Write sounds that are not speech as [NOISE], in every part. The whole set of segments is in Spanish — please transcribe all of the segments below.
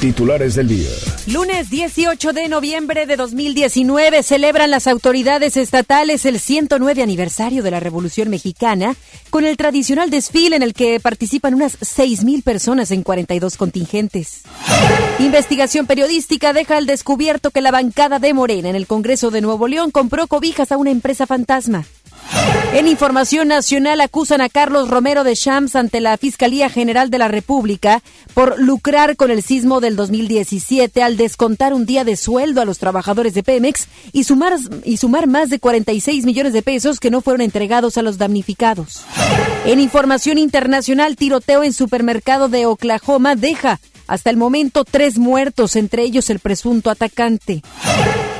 Titulares del día. Lunes 18 de noviembre de 2019 celebran las autoridades estatales el 109 aniversario de la Revolución Mexicana con el tradicional desfile en el que participan unas 6.000 personas en 42 contingentes. Investigación periodística deja al descubierto que la bancada de Morena en el Congreso de Nuevo León compró cobijas a una empresa fantasma. En Información Nacional acusan a Carlos Romero de Shams ante la Fiscalía General de la República por lucrar con el sismo del 2017 al descontar un día de sueldo a los trabajadores de Pemex y sumar, y sumar más de 46 millones de pesos que no fueron entregados a los damnificados. En Información Internacional, tiroteo en supermercado de Oklahoma deja hasta el momento tres muertos, entre ellos el presunto atacante.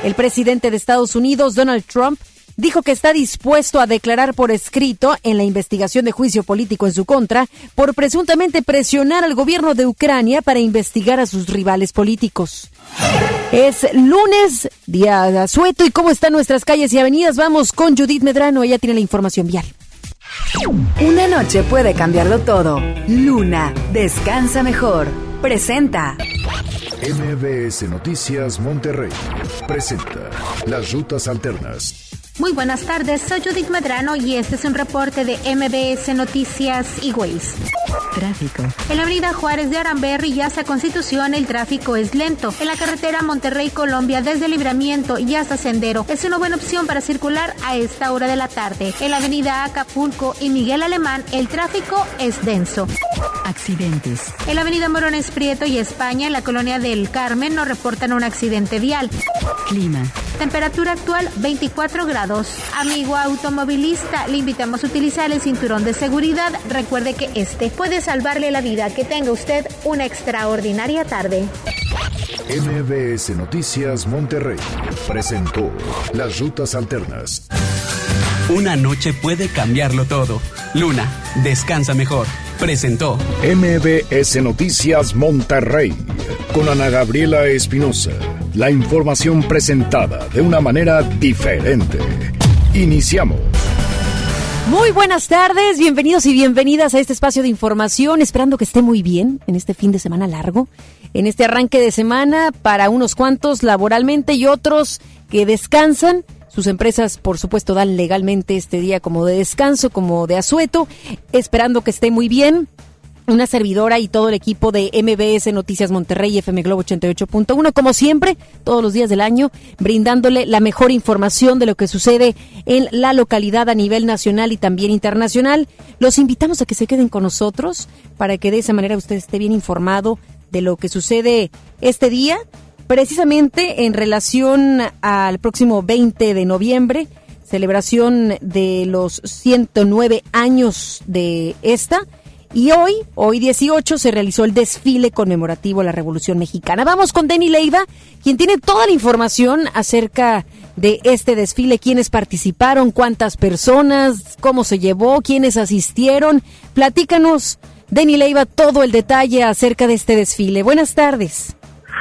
El presidente de Estados Unidos, Donald Trump, dijo que está dispuesto a declarar por escrito en la investigación de juicio político en su contra por presuntamente presionar al gobierno de Ucrania para investigar a sus rivales políticos. Es lunes, día de asueto, y cómo están nuestras calles y avenidas. Vamos con Judith Medrano, ella tiene la información vial. Una noche puede cambiarlo todo. Luna, descansa mejor. Presenta. MBS Noticias Monterrey presenta Las Rutas Alternas. Muy buenas tardes, soy Judith Medrano y este es un reporte de MBS Noticias y Ways. Tráfico. En la avenida Juárez de Aramberri y hasta Constitución el tráfico es lento. En la carretera Monterrey-Colombia desde Libramiento y hasta Sendero es una buena opción para circular a esta hora de la tarde. En la avenida Acapulco y Miguel Alemán el tráfico es denso. Accidentes. En la avenida Morones Prieto y España en la colonia del Carmen nos reportan un accidente vial. Clima. Temperatura actual 24 grados. Amigo automovilista, le invitamos a utilizar el cinturón de seguridad. Recuerde que este puede salvarle la vida. Que tenga usted una extraordinaria tarde. MBS Noticias Monterrey presentó Las Rutas Alternas. Una noche puede cambiarlo todo. Luna, descansa mejor. Presentó MBS Noticias Monterrey con Ana Gabriela Espinosa. La información presentada de una manera diferente. Iniciamos. Muy buenas tardes, bienvenidos y bienvenidas a este espacio de información, esperando que esté muy bien en este fin de semana largo, en este arranque de semana para unos cuantos laboralmente y otros que descansan. Sus empresas, por supuesto, dan legalmente este día como de descanso, como de asueto, esperando que esté muy bien una servidora y todo el equipo de MBS Noticias Monterrey y FM Globo 88.1, como siempre, todos los días del año, brindándole la mejor información de lo que sucede en la localidad a nivel nacional y también internacional. Los invitamos a que se queden con nosotros para que de esa manera usted esté bien informado de lo que sucede este día, precisamente en relación al próximo 20 de noviembre, celebración de los 109 años de esta y hoy, hoy 18, se realizó el desfile conmemorativo a la Revolución Mexicana. Vamos con Denny Leiva, quien tiene toda la información acerca de este desfile, quiénes participaron, cuántas personas, cómo se llevó, quiénes asistieron. Platícanos, Denny Leiva, todo el detalle acerca de este desfile. Buenas tardes.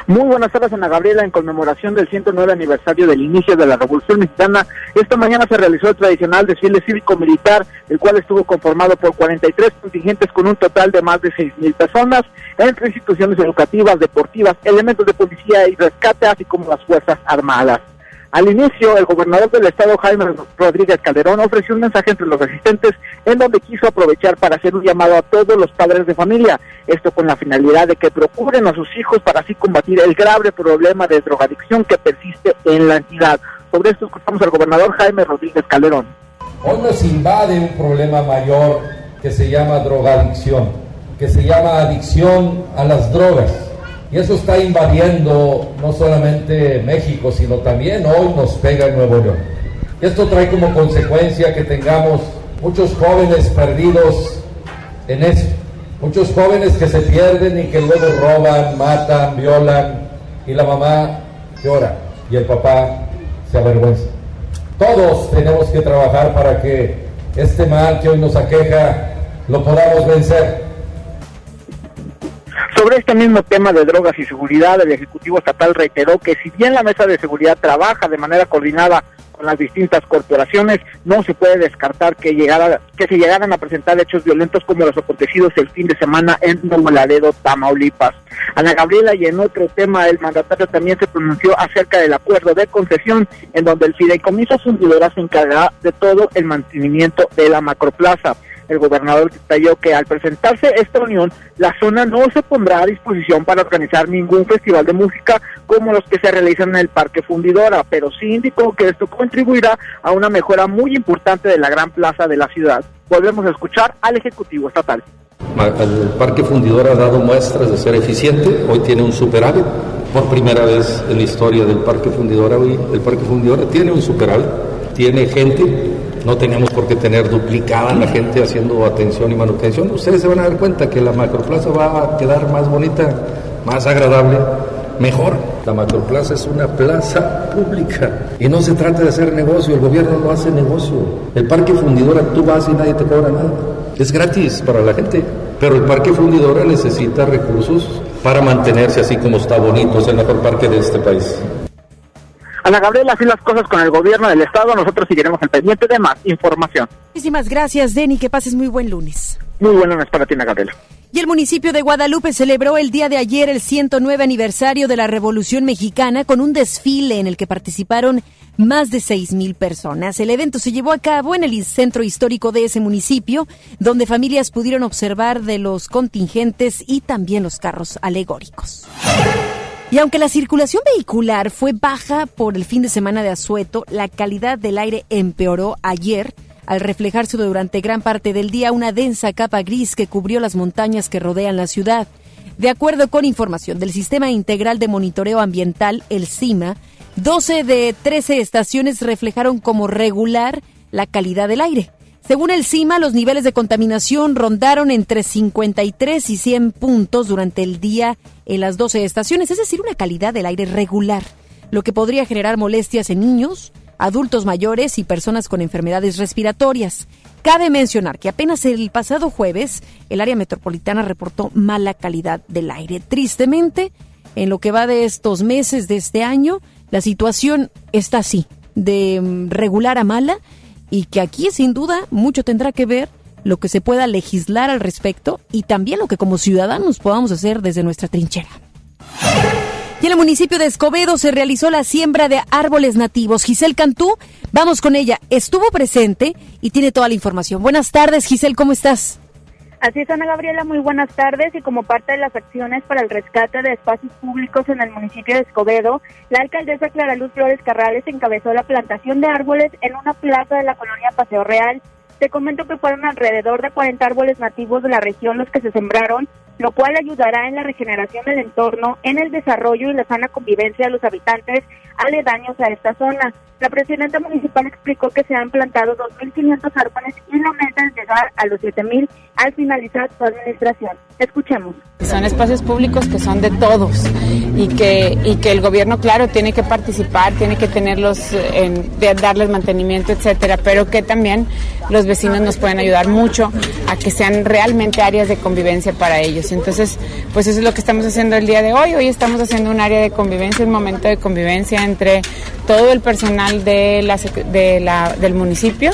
Muy buenas tardes, Ana Gabriela. En conmemoración del 109 aniversario del inicio de la Revolución Mexicana, esta mañana se realizó el tradicional desfile cívico-militar, el cual estuvo conformado por 43 contingentes con un total de más de 6.000 personas, entre instituciones educativas, deportivas, elementos de policía y rescate, así como las Fuerzas Armadas. Al inicio, el gobernador del estado, Jaime Rodríguez Calderón, ofreció un mensaje entre los asistentes en donde quiso aprovechar para hacer un llamado a todos los padres de familia, esto con la finalidad de que procuren a sus hijos para así combatir el grave problema de drogadicción que persiste en la entidad. Sobre esto escuchamos al gobernador Jaime Rodríguez Calderón. Hoy nos invade un problema mayor que se llama drogadicción, que se llama adicción a las drogas y eso está invadiendo no solamente México, sino también hoy nos pega en Nuevo León. Esto trae como consecuencia que tengamos muchos jóvenes perdidos en eso. Muchos jóvenes que se pierden y que luego roban, matan, violan y la mamá llora y el papá se avergüenza. Todos tenemos que trabajar para que este mal que hoy nos aqueja lo podamos vencer. Sobre este mismo tema de drogas y seguridad, el Ejecutivo Estatal reiteró que si bien la Mesa de Seguridad trabaja de manera coordinada con las distintas corporaciones, no se puede descartar que llegara, que se llegaran a presentar hechos violentos como los acontecidos el fin de semana en Nuevo Tamaulipas. Ana Gabriela y en otro tema el mandatario también se pronunció acerca del acuerdo de concesión en donde el fideicomiso fundidora se encargará de todo el mantenimiento de la macroplaza. El gobernador detalló que al presentarse esta unión, la zona no se pondrá a disposición para organizar ningún festival de música como los que se realizan en el Parque Fundidora, pero sí indicó que esto contribuirá a una mejora muy importante de la gran plaza de la ciudad. Volvemos a escuchar al Ejecutivo Estatal. El Parque Fundidora ha dado muestras de ser eficiente, hoy tiene un superávit. Por primera vez en la historia del Parque Fundidora, hoy el Parque Fundidora tiene un superávit, tiene gente no tenemos por qué tener duplicada la gente haciendo atención y manutención. Ustedes se van a dar cuenta que la macroplaza va a quedar más bonita, más agradable, mejor. La macroplaza es una plaza pública y no se trata de hacer negocio, el gobierno no hace negocio. El parque fundidora, tú vas y nadie te cobra nada. Es gratis para la gente, pero el parque fundidora necesita recursos para mantenerse así como está bonito, es el mejor parque de este país. Ana Gabriela, así las cosas con el gobierno del Estado. Nosotros seguiremos en pendiente de más información. Muchísimas gracias, Denny. Que pases muy buen lunes. Muy buen lunes para ti, Ana Gabriela. Y el municipio de Guadalupe celebró el día de ayer el 109 aniversario de la Revolución Mexicana con un desfile en el que participaron más de seis mil personas. El evento se llevó a cabo en el centro histórico de ese municipio, donde familias pudieron observar de los contingentes y también los carros alegóricos. Y aunque la circulación vehicular fue baja por el fin de semana de asueto, la calidad del aire empeoró ayer al reflejarse durante gran parte del día una densa capa gris que cubrió las montañas que rodean la ciudad. De acuerdo con información del Sistema Integral de Monitoreo Ambiental, el CIMA, 12 de 13 estaciones reflejaron como regular la calidad del aire. Según el CIMA, los niveles de contaminación rondaron entre 53 y 100 puntos durante el día en las 12 estaciones, es decir, una calidad del aire regular, lo que podría generar molestias en niños, adultos mayores y personas con enfermedades respiratorias. Cabe mencionar que apenas el pasado jueves el área metropolitana reportó mala calidad del aire. Tristemente, en lo que va de estos meses de este año, la situación está así, de mm, regular a mala y que aquí sin duda mucho tendrá que ver lo que se pueda legislar al respecto y también lo que como ciudadanos podamos hacer desde nuestra trinchera. Y en el municipio de Escobedo se realizó la siembra de árboles nativos. Giselle Cantú, vamos con ella, estuvo presente y tiene toda la información. Buenas tardes, Giselle, ¿cómo estás? Así es, Ana Gabriela, muy buenas tardes. Y como parte de las acciones para el rescate de espacios públicos en el municipio de Escobedo, la alcaldesa Clara Luz Flores Carrales encabezó la plantación de árboles en una plaza de la colonia Paseo Real. Te comento que fueron alrededor de 40 árboles nativos de la región los que se sembraron, lo cual ayudará en la regeneración del entorno, en el desarrollo y la sana convivencia de los habitantes aledaños a esta zona. La presidenta municipal explicó que se han plantado 2.500 árboles y la meta es llegar a los 7.000 al finalizar su administración. Escuchemos. Son espacios públicos que son de todos y que, el gobierno, claro, tiene que participar, tiene que tenerlos, en, darles mantenimiento, etcétera, pero que también los vecinos nos pueden ayudar mucho a que sean realmente áreas de convivencia para ellos. Entonces, pues eso es lo que estamos haciendo el día de hoy. Hoy estamos haciendo un área de convivencia, un momento de convivencia entre todo el personal de la, de la, del municipio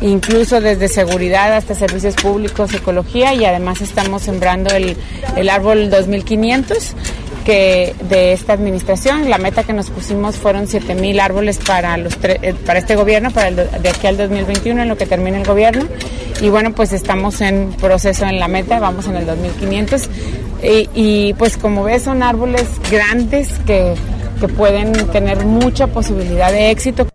incluso desde seguridad hasta servicios públicos, ecología y además estamos sembrando el, el árbol 2500 que de esta administración. La meta que nos pusimos fueron 7 mil árboles para, los eh, para este gobierno, para el, de aquí al 2021, en lo que termine el gobierno. Y bueno, pues estamos en proceso en la meta, vamos en el 2500. Y, y pues como ves, son árboles grandes que que pueden tener mucha posibilidad de éxito.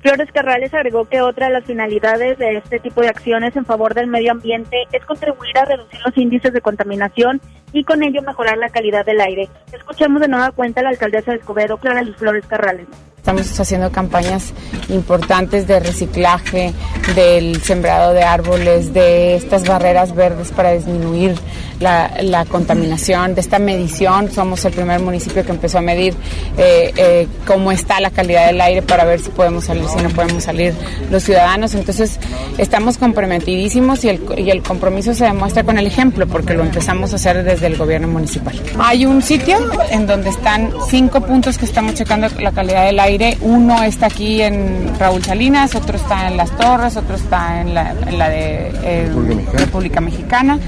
Flores Carrales agregó que otra de las finalidades de este tipo de acciones en favor del medio ambiente es contribuir a reducir los índices de contaminación y con ello mejorar la calidad del aire. Escuchemos de nueva cuenta a la alcaldesa de Escobedo, Clara Luz Flores Carrales. Estamos haciendo campañas importantes de reciclaje, del sembrado de árboles, de estas barreras verdes para disminuir la, contaminación, de esta medición. Somos el primer municipio que empezó a medir eh, eh, cómo está la calidad del aire para ver si podemos salir, si no podemos salir los ciudadanos. Entonces, estamos comprometidísimos y el, y el compromiso se demuestra con el ejemplo, porque lo empezamos a hacer desde el gobierno municipal. Hay un sitio en donde están cinco puntos que estamos checando la calidad del aire uno está aquí en Raúl Salinas, otro está en Las Torres, otro está en la, de eh, República Mexicana.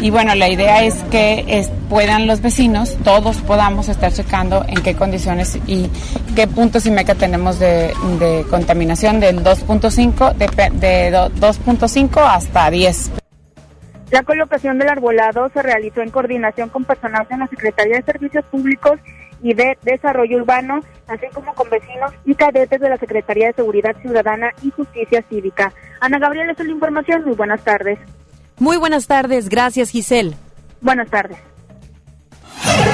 Y bueno, la idea es que puedan los vecinos, todos podamos estar checando en qué condiciones y qué puntos y meca tenemos de, contaminación del 2.5 de, de 2.5 hasta 10. La colocación del arbolado se realizó en coordinación con personal de la Secretaría de Servicios Públicos y de Desarrollo Urbano, así como con vecinos y cadetes de la Secretaría de Seguridad Ciudadana y Justicia Cívica. Ana Gabriela, es la información. Muy buenas tardes. Muy buenas tardes. Gracias, Giselle. Buenas tardes.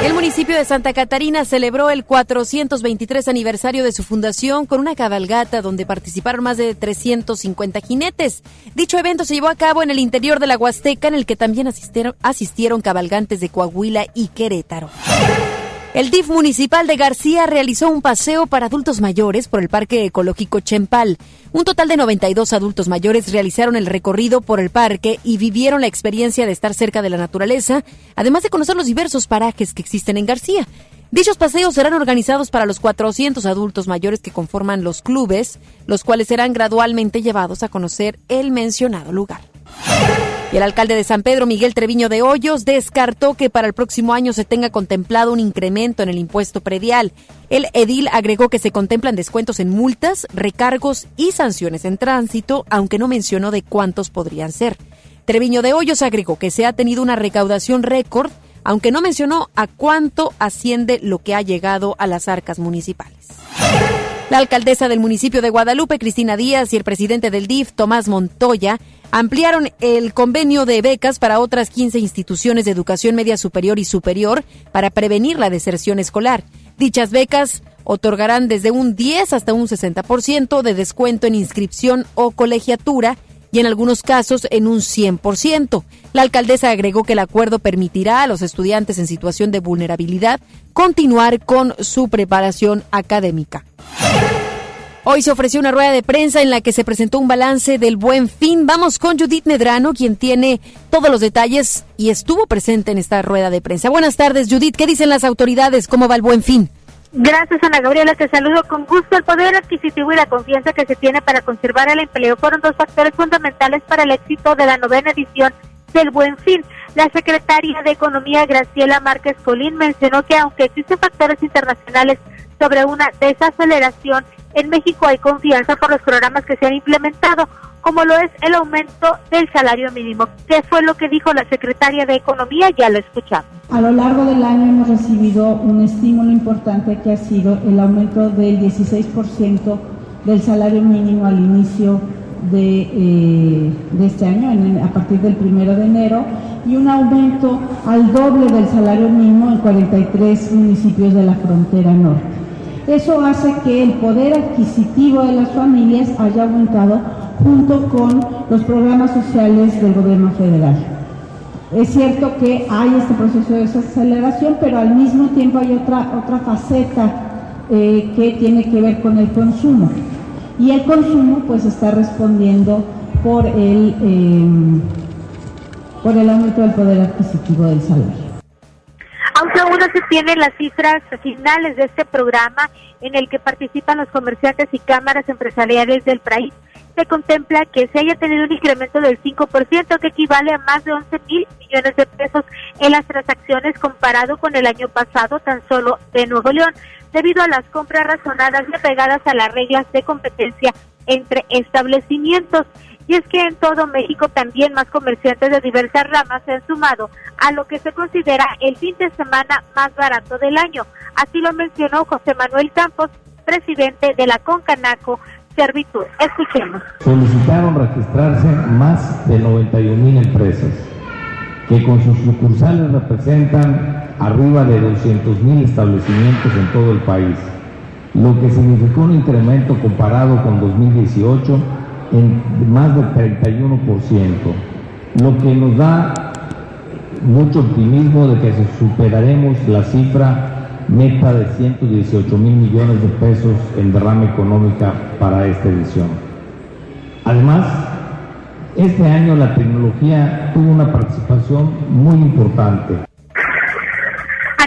El municipio de Santa Catarina celebró el 423 aniversario de su fundación con una cabalgata donde participaron más de 350 jinetes. Dicho evento se llevó a cabo en el interior de la Huasteca en el que también asistieron, asistieron cabalgantes de Coahuila y Querétaro. El DIF municipal de García realizó un paseo para adultos mayores por el Parque Ecológico Chempal. Un total de 92 adultos mayores realizaron el recorrido por el parque y vivieron la experiencia de estar cerca de la naturaleza, además de conocer los diversos parajes que existen en García. Dichos paseos serán organizados para los 400 adultos mayores que conforman los clubes, los cuales serán gradualmente llevados a conocer el mencionado lugar. Y el alcalde de San Pedro, Miguel Treviño de Hoyos, descartó que para el próximo año se tenga contemplado un incremento en el impuesto predial. El edil agregó que se contemplan descuentos en multas, recargos y sanciones en tránsito, aunque no mencionó de cuántos podrían ser. Treviño de Hoyos agregó que se ha tenido una recaudación récord, aunque no mencionó a cuánto asciende lo que ha llegado a las arcas municipales. La alcaldesa del municipio de Guadalupe, Cristina Díaz, y el presidente del DIF, Tomás Montoya, ampliaron el convenio de becas para otras 15 instituciones de educación media superior y superior para prevenir la deserción escolar. Dichas becas otorgarán desde un 10 hasta un 60% de descuento en inscripción o colegiatura y en algunos casos en un 100%. La alcaldesa agregó que el acuerdo permitirá a los estudiantes en situación de vulnerabilidad continuar con su preparación académica. Hoy se ofreció una rueda de prensa en la que se presentó un balance del buen fin. Vamos con Judith Medrano, quien tiene todos los detalles y estuvo presente en esta rueda de prensa. Buenas tardes, Judith. ¿Qué dicen las autoridades? ¿Cómo va el buen fin? Gracias, Ana Gabriela. Te saludo con gusto. El poder adquisitivo y la confianza que se tiene para conservar el empleo fueron dos factores fundamentales para el éxito de la novena edición del Buen Fin. La secretaria de Economía, Graciela Márquez Colín, mencionó que aunque existen factores internacionales sobre una desaceleración en México hay confianza por los programas que se han implementado, como lo es el aumento del salario mínimo. ¿Qué fue lo que dijo la secretaria de Economía? Ya lo escuchamos. A lo largo del año hemos recibido un estímulo importante que ha sido el aumento del 16% del salario mínimo al inicio de, eh, de este año, a partir del primero de enero, y un aumento al doble del salario mínimo en 43 municipios de la frontera norte. Eso hace que el poder adquisitivo de las familias haya aumentado junto con los programas sociales del gobierno federal. Es cierto que hay este proceso de desaceleración, pero al mismo tiempo hay otra, otra faceta eh, que tiene que ver con el consumo. Y el consumo pues está respondiendo por el, eh, por el aumento del poder adquisitivo del salario. Se tienen las cifras finales de este programa en el que participan los comerciantes y cámaras empresariales del país, se contempla que se haya tenido un incremento del 5%, que equivale a más de 11 mil millones de pesos en las transacciones comparado con el año pasado tan solo de Nuevo León, debido a las compras razonadas y apegadas a las reglas de competencia entre establecimientos. Y es que en todo México también más comerciantes de diversas ramas se han sumado a lo que se considera el fin de semana más barato del año. Así lo mencionó José Manuel Campos, presidente de la Concanaco Servitud. Escuchemos. Solicitaron registrarse más de 91 mil empresas que con sus sucursales representan arriba de 200 mil establecimientos en todo el país lo que significó un incremento comparado con 2018 en más del 31%, lo que nos da mucho optimismo de que superaremos la cifra meta de 118 mil millones de pesos en derrama económica para esta edición. Además, este año la tecnología tuvo una participación muy importante.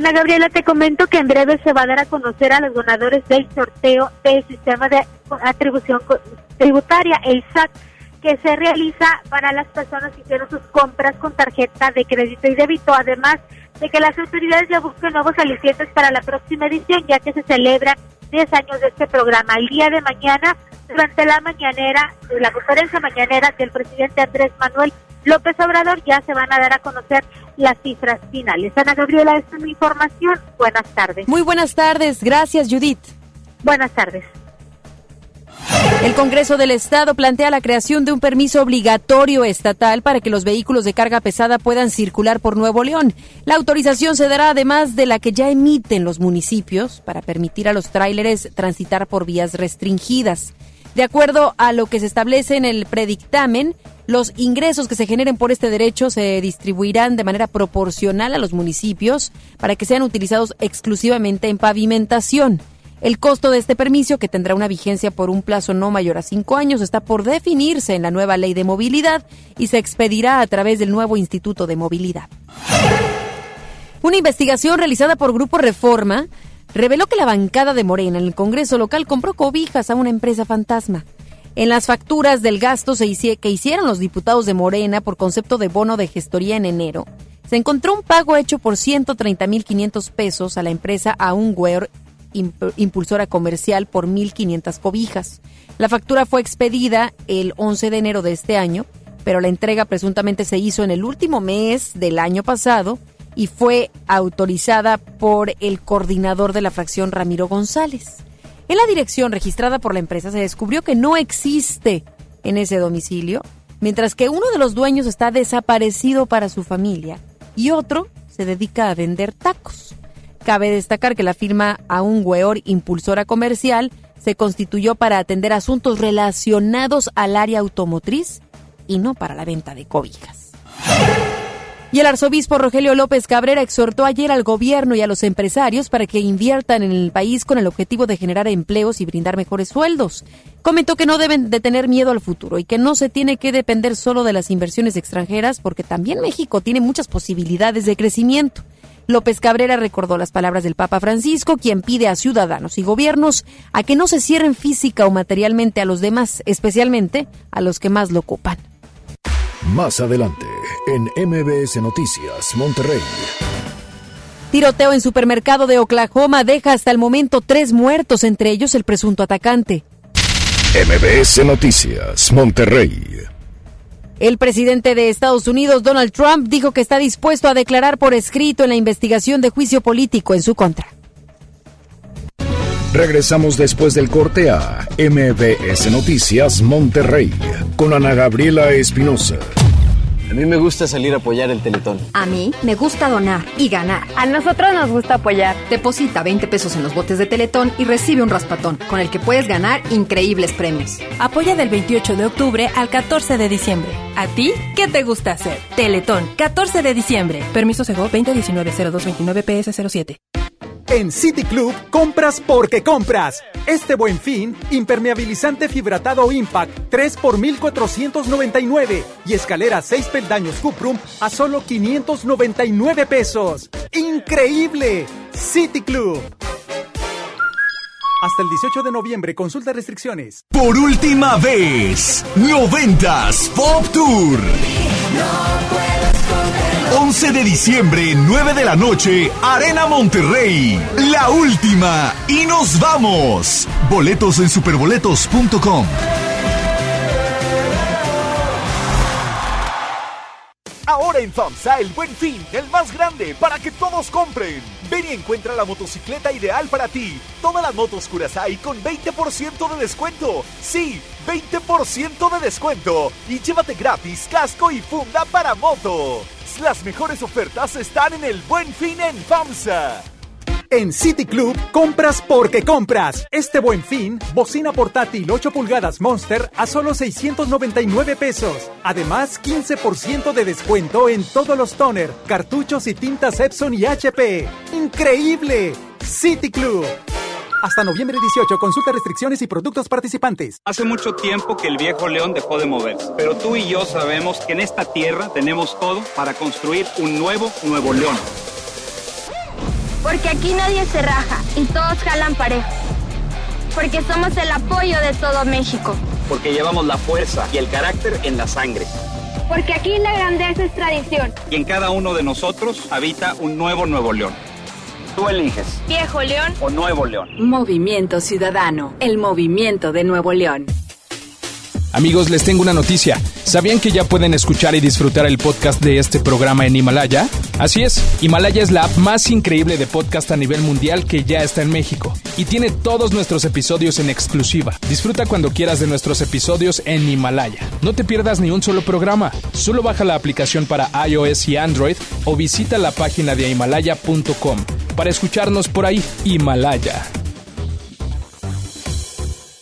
Ana Gabriela, te comento que en breve se va a dar a conocer a los donadores del sorteo del sistema de atribución tributaria, el SAT, que se realiza para las personas que hicieron sus compras con tarjeta de crédito y débito, además de que las autoridades ya busquen nuevos alicientes para la próxima edición, ya que se celebran 10 años de este programa. El día de mañana, durante la mañanera, la conferencia mañanera del presidente Andrés Manuel López Obrador, ya se van a dar a conocer las cifras finales. Ana Gabriela, esta es mi información. Buenas tardes. Muy buenas tardes. Gracias, Judith. Buenas tardes. El Congreso del Estado plantea la creación de un permiso obligatorio estatal para que los vehículos de carga pesada puedan circular por Nuevo León. La autorización se dará además de la que ya emiten los municipios para permitir a los tráileres transitar por vías restringidas. De acuerdo a lo que se establece en el predictamen, los ingresos que se generen por este derecho se distribuirán de manera proporcional a los municipios para que sean utilizados exclusivamente en pavimentación. El costo de este permiso, que tendrá una vigencia por un plazo no mayor a cinco años, está por definirse en la nueva ley de movilidad y se expedirá a través del nuevo Instituto de Movilidad. Una investigación realizada por Grupo Reforma reveló que la bancada de Morena en el Congreso local compró cobijas a una empresa fantasma. En las facturas del gasto que hicieron los diputados de Morena por concepto de bono de gestoría en enero, se encontró un pago hecho por 130.500 pesos a la empresa Aunwear Impulsora Comercial por 1.500 cobijas. La factura fue expedida el 11 de enero de este año, pero la entrega presuntamente se hizo en el último mes del año pasado y fue autorizada por el coordinador de la fracción Ramiro González. En la dirección registrada por la empresa se descubrió que no existe en ese domicilio, mientras que uno de los dueños está desaparecido para su familia y otro se dedica a vender tacos. Cabe destacar que la firma Aún Weor Impulsora Comercial se constituyó para atender asuntos relacionados al área automotriz y no para la venta de cobijas. Y el arzobispo Rogelio López Cabrera exhortó ayer al gobierno y a los empresarios para que inviertan en el país con el objetivo de generar empleos y brindar mejores sueldos. Comentó que no deben de tener miedo al futuro y que no se tiene que depender solo de las inversiones extranjeras porque también México tiene muchas posibilidades de crecimiento. López Cabrera recordó las palabras del Papa Francisco, quien pide a ciudadanos y gobiernos a que no se cierren física o materialmente a los demás, especialmente a los que más lo ocupan. Más adelante, en MBS Noticias, Monterrey. Tiroteo en supermercado de Oklahoma deja hasta el momento tres muertos, entre ellos el presunto atacante. MBS Noticias, Monterrey. El presidente de Estados Unidos, Donald Trump, dijo que está dispuesto a declarar por escrito en la investigación de juicio político en su contra. Regresamos después del corte a MBS Noticias Monterrey con Ana Gabriela Espinosa. A mí me gusta salir a apoyar el Teletón. A mí me gusta donar y ganar. A nosotros nos gusta apoyar. Deposita 20 pesos en los botes de Teletón y recibe un raspatón, con el que puedes ganar increíbles premios. Apoya del 28 de octubre al 14 de diciembre. ¿A ti qué te gusta hacer? Teletón, 14 de diciembre. Permiso Sego 2019 0229 PS07. En City Club, compras porque compras. Este buen fin, impermeabilizante fibratado Impact 3 por 1499 y escalera 6 peldaños Cuprum a solo 599 pesos. ¡Increíble! City Club. Hasta el 18 de noviembre, consulta restricciones. Por última vez, 90s Pop Tour. 11 de diciembre, 9 de la noche, Arena Monterrey. La última. Y nos vamos. Boletos en superboletos.com. Ahora en FAMSA el buen fin, el más grande, para que todos compren. Ven y encuentra la motocicleta ideal para ti. Todas las motos Curaçao con 20% de descuento. Sí, 20% de descuento. Y llévate gratis casco y funda para moto. Las mejores ofertas están en el buen fin en FAMSA. En City Club, compras porque compras. Este buen fin, bocina portátil 8 pulgadas Monster a solo 699 pesos. Además, 15% de descuento en todos los toner, cartuchos y tintas Epson y HP. ¡Increíble! City Club. Hasta noviembre 18, consulta restricciones y productos participantes. Hace mucho tiempo que el viejo león dejó de moverse, pero tú y yo sabemos que en esta tierra tenemos todo para construir un nuevo Nuevo León. Porque aquí nadie se raja y todos jalan parejo. Porque somos el apoyo de todo México. Porque llevamos la fuerza y el carácter en la sangre. Porque aquí la grandeza es tradición. Y en cada uno de nosotros habita un nuevo Nuevo León. Tú eliges. Viejo León o Nuevo León. Movimiento Ciudadano, el movimiento de Nuevo León. Amigos, les tengo una noticia. ¿Sabían que ya pueden escuchar y disfrutar el podcast de este programa en Himalaya? Así es, Himalaya es la app más increíble de podcast a nivel mundial que ya está en México y tiene todos nuestros episodios en exclusiva. Disfruta cuando quieras de nuestros episodios en Himalaya. No te pierdas ni un solo programa. Solo baja la aplicación para iOS y Android o visita la página de himalaya.com para escucharnos por ahí. Himalaya.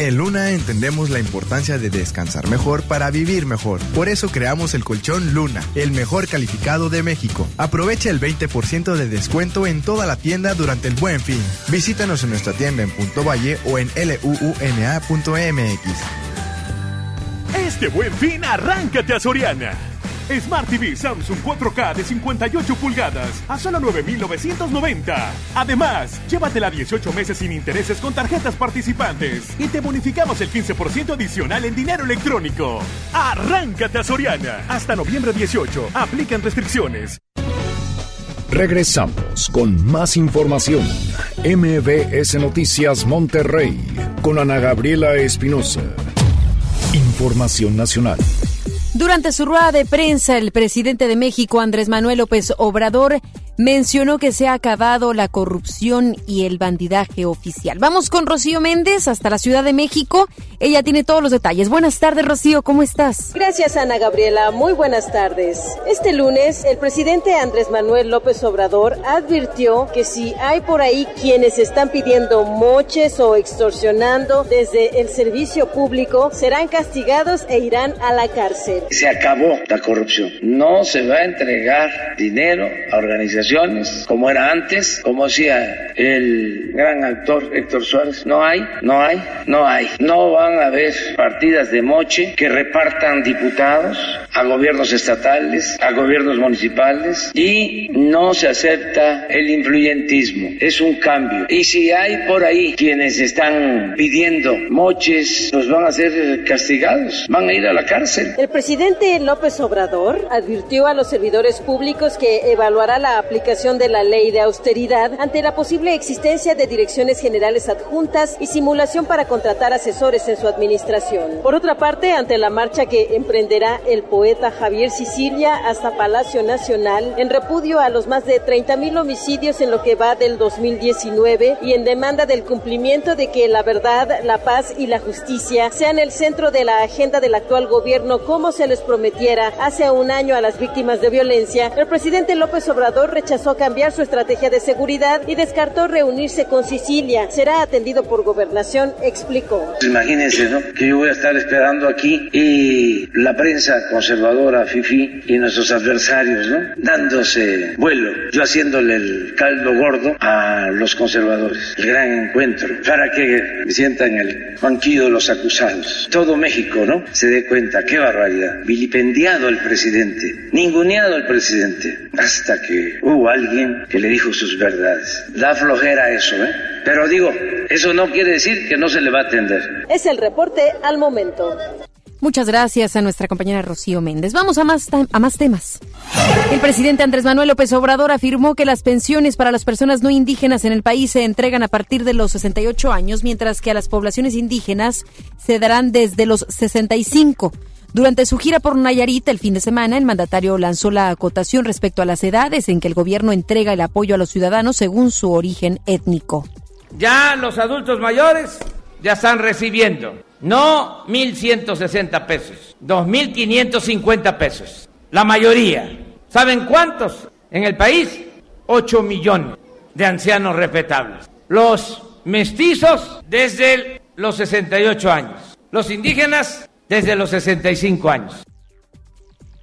En Luna entendemos la importancia de descansar mejor para vivir mejor. Por eso creamos el colchón Luna, el mejor calificado de México. Aprovecha el 20% de descuento en toda la tienda durante el buen fin. Visítanos en nuestra tienda en Punto Valle o en luuna.mx. Este buen fin, arráncate a Soriana. Smart TV Samsung 4K de 58 pulgadas a solo 9,990. Además, llévatela 18 meses sin intereses con tarjetas participantes y te bonificamos el 15% adicional en dinero electrónico. Arráncate a Soriana. Hasta noviembre 18. Aplican restricciones. Regresamos con más información. MBS Noticias Monterrey con Ana Gabriela Espinosa. Información nacional. Durante su rueda de prensa, el presidente de México, Andrés Manuel López Obrador, mencionó que se ha acabado la corrupción y el bandidaje oficial. Vamos con Rocío Méndez hasta la Ciudad de México. Ella tiene todos los detalles. Buenas tardes, Rocío, ¿cómo estás? Gracias, Ana Gabriela. Muy buenas tardes. Este lunes, el presidente Andrés Manuel López Obrador advirtió que si hay por ahí quienes están pidiendo moches o extorsionando desde el servicio público, serán castigados e irán a la cárcel. Se acabó la corrupción. No se va a entregar dinero a organizaciones como era antes, como decía el gran actor Héctor Suárez. No hay, no hay, no hay. No van a haber partidas de moche que repartan diputados a gobiernos estatales, a gobiernos municipales y no se acepta el influyentismo. Es un cambio. Y si hay por ahí quienes están pidiendo moches, los van a ser castigados, van a ir a la cárcel. El presidente López Obrador advirtió a los servidores públicos que evaluará la aplicación de la ley de austeridad ante la posible existencia de direcciones generales adjuntas y simulación para contratar asesores en su administración. Por otra parte, ante la marcha que emprenderá el poeta Javier Sicilia hasta Palacio Nacional en repudio a los más de 30 mil homicidios en lo que va del 2019 y en demanda del cumplimiento de que la verdad, la paz y la justicia sean el centro de la agenda del actual gobierno como se les prometiera hace un año a las víctimas de violencia, el presidente López Obrador rechazó cambiar su estrategia de seguridad y descartó reunirse con Sicilia. Será atendido por gobernación, explicó. Imagínense, ¿no? Que yo voy a estar esperando aquí y la prensa conservadora, FIFI, y nuestros adversarios, ¿no? Dándose vuelo, yo haciéndole el caldo gordo a los conservadores. El gran encuentro, para que sientan el banquillo de los acusados. Todo México, ¿no? Se dé cuenta, qué barbaridad. Vilipendiado el presidente, ninguneado el presidente, hasta que hubo alguien que le dijo sus verdades. Da flojera eso, ¿eh? Pero digo, eso no quiere decir que no se le va a atender. Es el reporte al momento. Muchas gracias a nuestra compañera Rocío Méndez. Vamos a más, a más temas. El presidente Andrés Manuel López Obrador afirmó que las pensiones para las personas no indígenas en el país se entregan a partir de los 68 años, mientras que a las poblaciones indígenas se darán desde los 65. Durante su gira por Nayarit el fin de semana, el mandatario lanzó la acotación respecto a las edades en que el gobierno entrega el apoyo a los ciudadanos según su origen étnico. Ya los adultos mayores ya están recibiendo no 1.160 pesos, 2.550 pesos. La mayoría. ¿Saben cuántos en el país? 8 millones de ancianos respetables. Los mestizos desde los 68 años. Los indígenas desde los 65 años.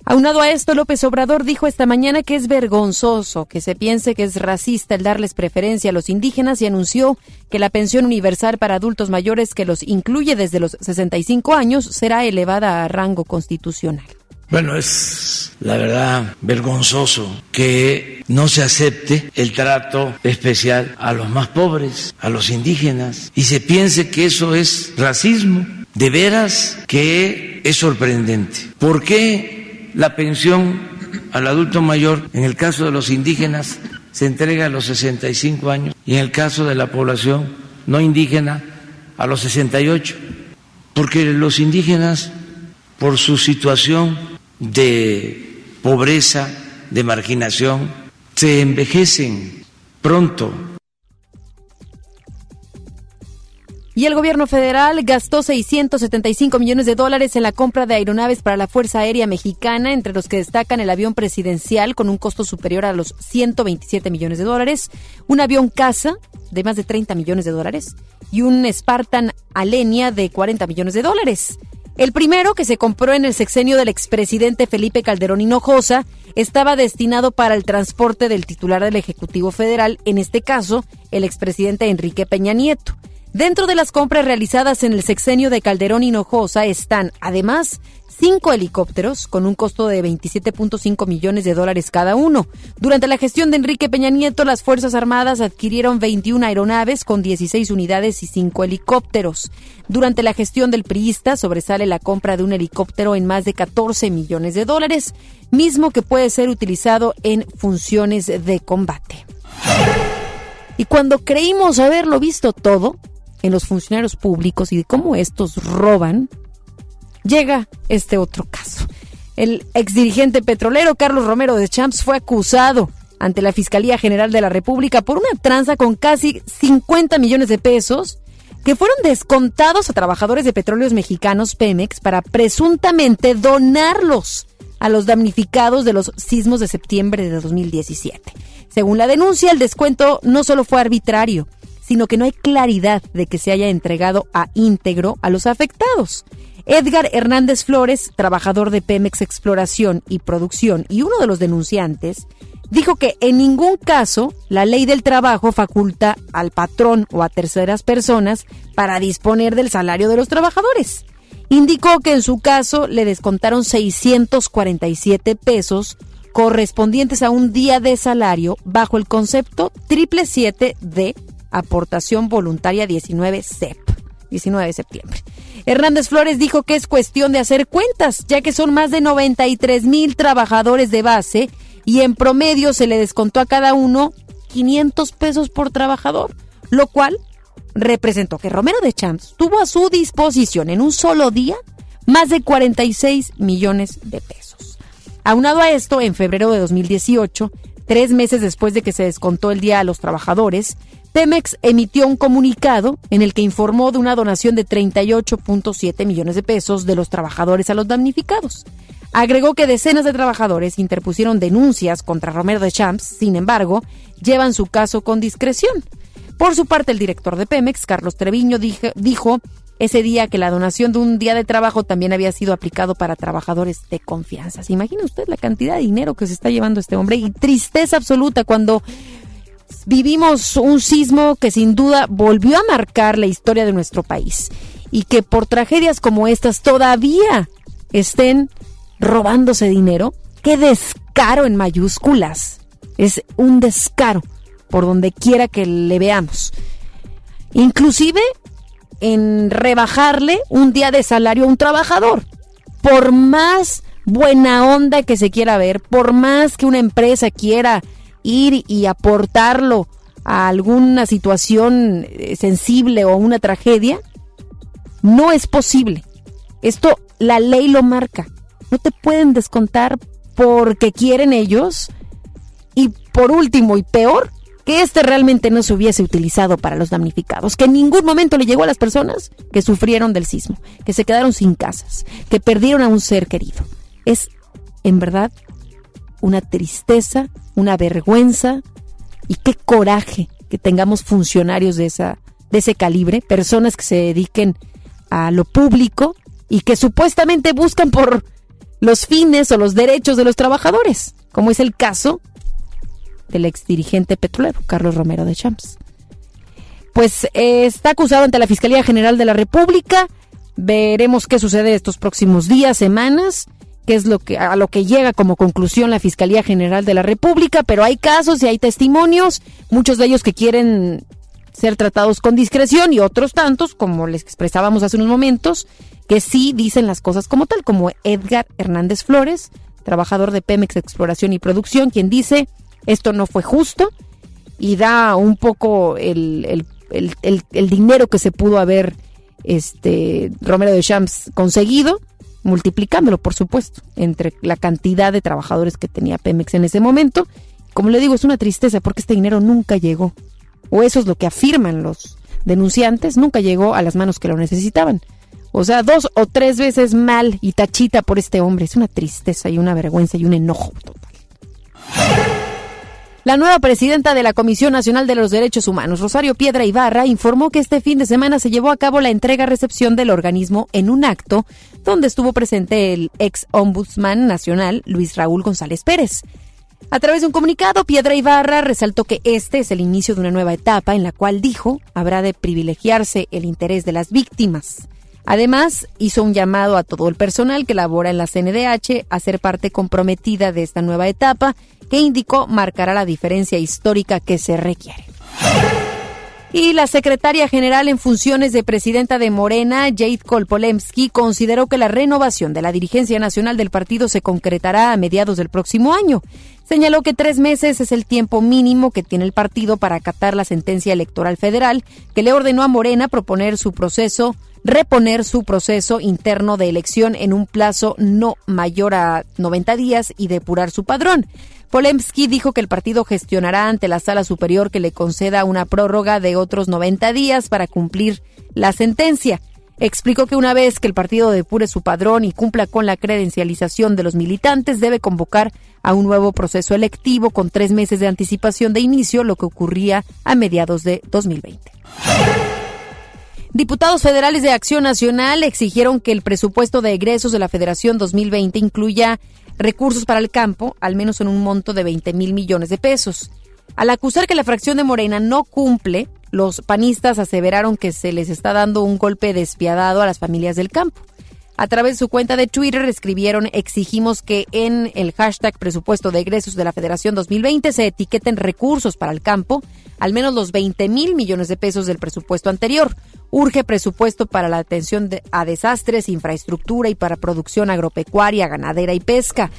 Aunado a esto, López Obrador dijo esta mañana que es vergonzoso que se piense que es racista el darles preferencia a los indígenas y anunció que la pensión universal para adultos mayores que los incluye desde los 65 años será elevada a rango constitucional. Bueno, es la verdad vergonzoso que no se acepte el trato especial a los más pobres, a los indígenas, y se piense que eso es racismo. De veras que es sorprendente. ¿Por qué la pensión al adulto mayor, en el caso de los indígenas, se entrega a los 65 años y en el caso de la población no indígena a los 68? Porque los indígenas, por su situación de pobreza, de marginación, se envejecen pronto Y el gobierno federal gastó 675 millones de dólares en la compra de aeronaves para la Fuerza Aérea Mexicana, entre los que destacan el avión presidencial con un costo superior a los 127 millones de dólares, un avión casa de más de 30 millones de dólares y un Spartan Alenia de 40 millones de dólares. El primero, que se compró en el sexenio del expresidente Felipe Calderón Hinojosa, estaba destinado para el transporte del titular del Ejecutivo Federal, en este caso, el expresidente Enrique Peña Nieto. Dentro de las compras realizadas en el sexenio de Calderón Hinojosa están, además, cinco helicópteros con un costo de 27.5 millones de dólares cada uno. Durante la gestión de Enrique Peña Nieto, las Fuerzas Armadas adquirieron 21 aeronaves con 16 unidades y cinco helicópteros. Durante la gestión del priista sobresale la compra de un helicóptero en más de 14 millones de dólares, mismo que puede ser utilizado en funciones de combate. Y cuando creímos haberlo visto todo, en los funcionarios públicos y de cómo estos roban, llega este otro caso. El exdirigente petrolero Carlos Romero de Champs fue acusado ante la Fiscalía General de la República por una tranza con casi 50 millones de pesos que fueron descontados a trabajadores de petróleos mexicanos Pemex para presuntamente donarlos a los damnificados de los sismos de septiembre de 2017. Según la denuncia, el descuento no solo fue arbitrario, sino que no hay claridad de que se haya entregado a íntegro a los afectados. Edgar Hernández Flores, trabajador de Pemex Exploración y Producción y uno de los denunciantes, dijo que en ningún caso la ley del trabajo faculta al patrón o a terceras personas para disponer del salario de los trabajadores. Indicó que en su caso le descontaron 647 pesos correspondientes a un día de salario bajo el concepto triple siete de aportación voluntaria 19 SEP, 19 de septiembre. Hernández Flores dijo que es cuestión de hacer cuentas, ya que son más de 93 mil trabajadores de base y en promedio se le descontó a cada uno 500 pesos por trabajador, lo cual representó que Romero de Champs tuvo a su disposición en un solo día más de 46 millones de pesos. Aunado a esto, en febrero de 2018, tres meses después de que se descontó el día a los trabajadores, Pemex emitió un comunicado en el que informó de una donación de 38.7 millones de pesos de los trabajadores a los damnificados. Agregó que decenas de trabajadores interpusieron denuncias contra Romero de Champs, sin embargo, llevan su caso con discreción. Por su parte, el director de Pemex, Carlos Treviño, dijo, ese día que la donación de un día de trabajo también había sido aplicado para trabajadores de confianza. ¿Se imagina usted la cantidad de dinero que se está llevando este hombre? Y tristeza absoluta cuando vivimos un sismo que sin duda volvió a marcar la historia de nuestro país y que por tragedias como estas todavía estén robándose dinero. ¡Qué descaro en mayúsculas! Es un descaro por donde quiera que le veamos. Inclusive en rebajarle un día de salario a un trabajador. Por más buena onda que se quiera ver, por más que una empresa quiera ir y aportarlo a alguna situación eh, sensible o una tragedia, no es posible. Esto la ley lo marca. No te pueden descontar porque quieren ellos. Y por último y peor, que este realmente no se hubiese utilizado para los damnificados, que en ningún momento le llegó a las personas que sufrieron del sismo, que se quedaron sin casas, que perdieron a un ser querido. Es, en verdad, una tristeza, una vergüenza y qué coraje que tengamos funcionarios de, esa, de ese calibre, personas que se dediquen a lo público y que supuestamente buscan por los fines o los derechos de los trabajadores, como es el caso del exdirigente petrolero, Carlos Romero de Champs. Pues eh, está acusado ante la Fiscalía General de la República. Veremos qué sucede estos próximos días, semanas, qué es lo que a lo que llega como conclusión la Fiscalía General de la República, pero hay casos y hay testimonios, muchos de ellos que quieren ser tratados con discreción y otros tantos, como les expresábamos hace unos momentos, que sí dicen las cosas como tal, como Edgar Hernández Flores, trabajador de Pemex Exploración y Producción, quien dice esto no fue justo y da un poco el, dinero que se pudo haber este Romero de Champs conseguido, multiplicándolo, por supuesto, entre la cantidad de trabajadores que tenía Pemex en ese momento. Como le digo, es una tristeza porque este dinero nunca llegó, o eso es lo que afirman los denunciantes, nunca llegó a las manos que lo necesitaban. O sea, dos o tres veces mal y tachita por este hombre. Es una tristeza y una vergüenza y un enojo total. La nueva presidenta de la Comisión Nacional de los Derechos Humanos, Rosario Piedra Ibarra, informó que este fin de semana se llevó a cabo la entrega-recepción del organismo en un acto donde estuvo presente el ex ombudsman nacional Luis Raúl González Pérez. A través de un comunicado, Piedra Ibarra resaltó que este es el inicio de una nueva etapa en la cual dijo habrá de privilegiarse el interés de las víctimas. Además, hizo un llamado a todo el personal que labora en la CNDH a ser parte comprometida de esta nueva etapa que indicó marcará la diferencia histórica que se requiere. Y la secretaria general en funciones de presidenta de Morena, Jade Kolpolemsky, consideró que la renovación de la dirigencia nacional del partido se concretará a mediados del próximo año. Señaló que tres meses es el tiempo mínimo que tiene el partido para acatar la sentencia electoral federal que le ordenó a Morena proponer su proceso reponer su proceso interno de elección en un plazo no mayor a 90 días y depurar su padrón. Polemski dijo que el partido gestionará ante la sala superior que le conceda una prórroga de otros 90 días para cumplir la sentencia. Explicó que una vez que el partido depure su padrón y cumpla con la credencialización de los militantes, debe convocar a un nuevo proceso electivo con tres meses de anticipación de inicio, lo que ocurría a mediados de 2020. Diputados federales de Acción Nacional exigieron que el presupuesto de egresos de la Federación 2020 incluya recursos para el campo, al menos en un monto de 20 mil millones de pesos. Al acusar que la fracción de Morena no cumple, los panistas aseveraron que se les está dando un golpe despiadado a las familias del campo. A través de su cuenta de Twitter escribieron exigimos que en el hashtag presupuesto de egresos de la Federación 2020 se etiqueten recursos para el campo, al menos los 20 mil millones de pesos del presupuesto anterior. Urge presupuesto para la atención a desastres, infraestructura y para producción agropecuaria, ganadera y pesca.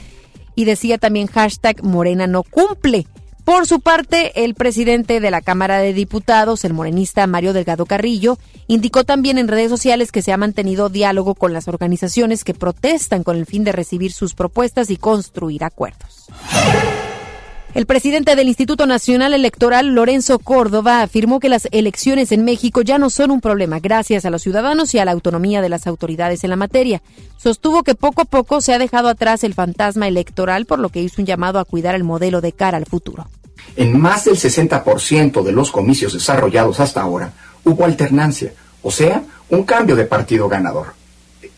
Y decía también hashtag Morena no cumple Por su parte, el presidente de la Cámara de Diputados, el morenista Mario Delgado Carrillo, indicó también en redes sociales que se ha mantenido diálogo con las organizaciones que protestan con el fin de recibir sus propuestas y construir acuerdos. El presidente del Instituto Nacional Electoral, Lorenzo Córdoba, afirmó que las elecciones en México ya no son un problema gracias a los ciudadanos y a la autonomía de las autoridades en la materia. Sostuvo que poco a poco se ha dejado atrás el fantasma electoral, por lo que hizo un llamado a cuidar el modelo de cara al futuro. En más del 60% de los comicios desarrollados hasta ahora hubo alternancia, o sea, un cambio de partido ganador.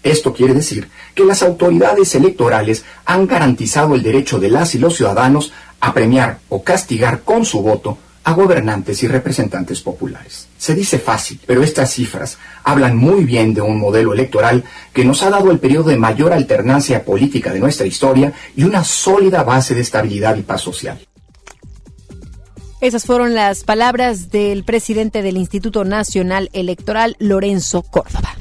Esto quiere decir que las autoridades electorales han garantizado el derecho de las y los ciudadanos a premiar o castigar con su voto a gobernantes y representantes populares. Se dice fácil, pero estas cifras hablan muy bien de un modelo electoral que nos ha dado el periodo de mayor alternancia política de nuestra historia y una sólida base de estabilidad y paz social. Esas fueron las palabras del presidente del Instituto Nacional Electoral, Lorenzo Córdoba.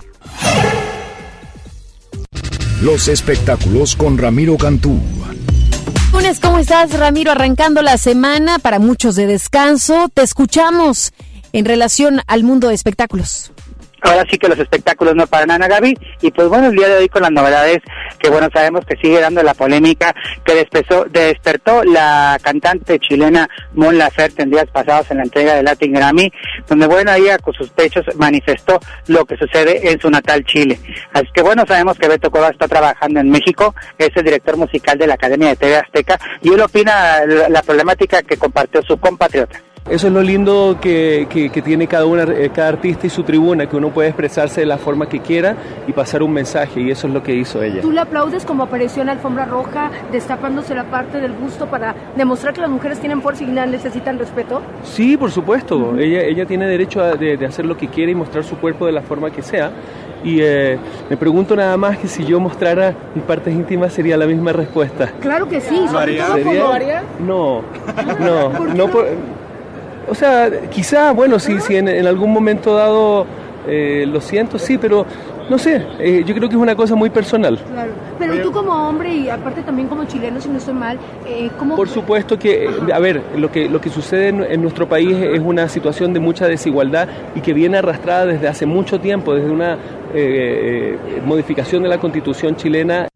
Los espectáculos con Ramiro Cantú. Lunes, ¿cómo estás, Ramiro? Arrancando la semana para muchos de descanso. Te escuchamos en relación al mundo de espectáculos. Ahora sí que los espectáculos no paran, Ana Gaby. Y pues bueno, el día de hoy con las novedades que bueno, sabemos que sigue dando la polémica que despertó, despertó la cantante chilena Mon Laferte en días pasados en la entrega de Latin Grammy, donde bueno, ella con sus pechos manifestó lo que sucede en su natal Chile. Así que bueno, sabemos que Beto Cueva está trabajando en México, es el director musical de la Academia de TV Azteca, y él opina la, la problemática que compartió su compatriota. Eso es lo lindo que, que, que tiene cada, una, eh, cada artista y su tribuna, que uno puede expresarse de la forma que quiera y pasar un mensaje, y eso es lo que hizo ella. ¿Tú le aplaudes como apareció en la alfombra roja, destapándose la parte del busto para demostrar que las mujeres tienen fuerza y necesitan respeto? Sí, por supuesto. ella, ella tiene derecho a, de, de, hacer lo que quiere y mostrar su cuerpo de la forma que sea. Y eh, me pregunto nada más que si yo mostrara mis partes íntimas sería la misma respuesta. Claro que sí. ¿Sería? No, [LAUGHS] no, no por, o sea, quizá, bueno, si, si en, en algún momento dado eh, lo siento, sí, pero no sé, eh, yo creo que es una cosa muy personal. Claro, pero tú como hombre y aparte también como chileno, si no estoy mal, eh, ¿cómo...? Por supuesto que, a ver, lo que, lo que sucede en, en, nuestro país es una situación de mucha desigualdad y que viene arrastrada desde hace mucho tiempo, desde una eh, modificación de la constitución chilena.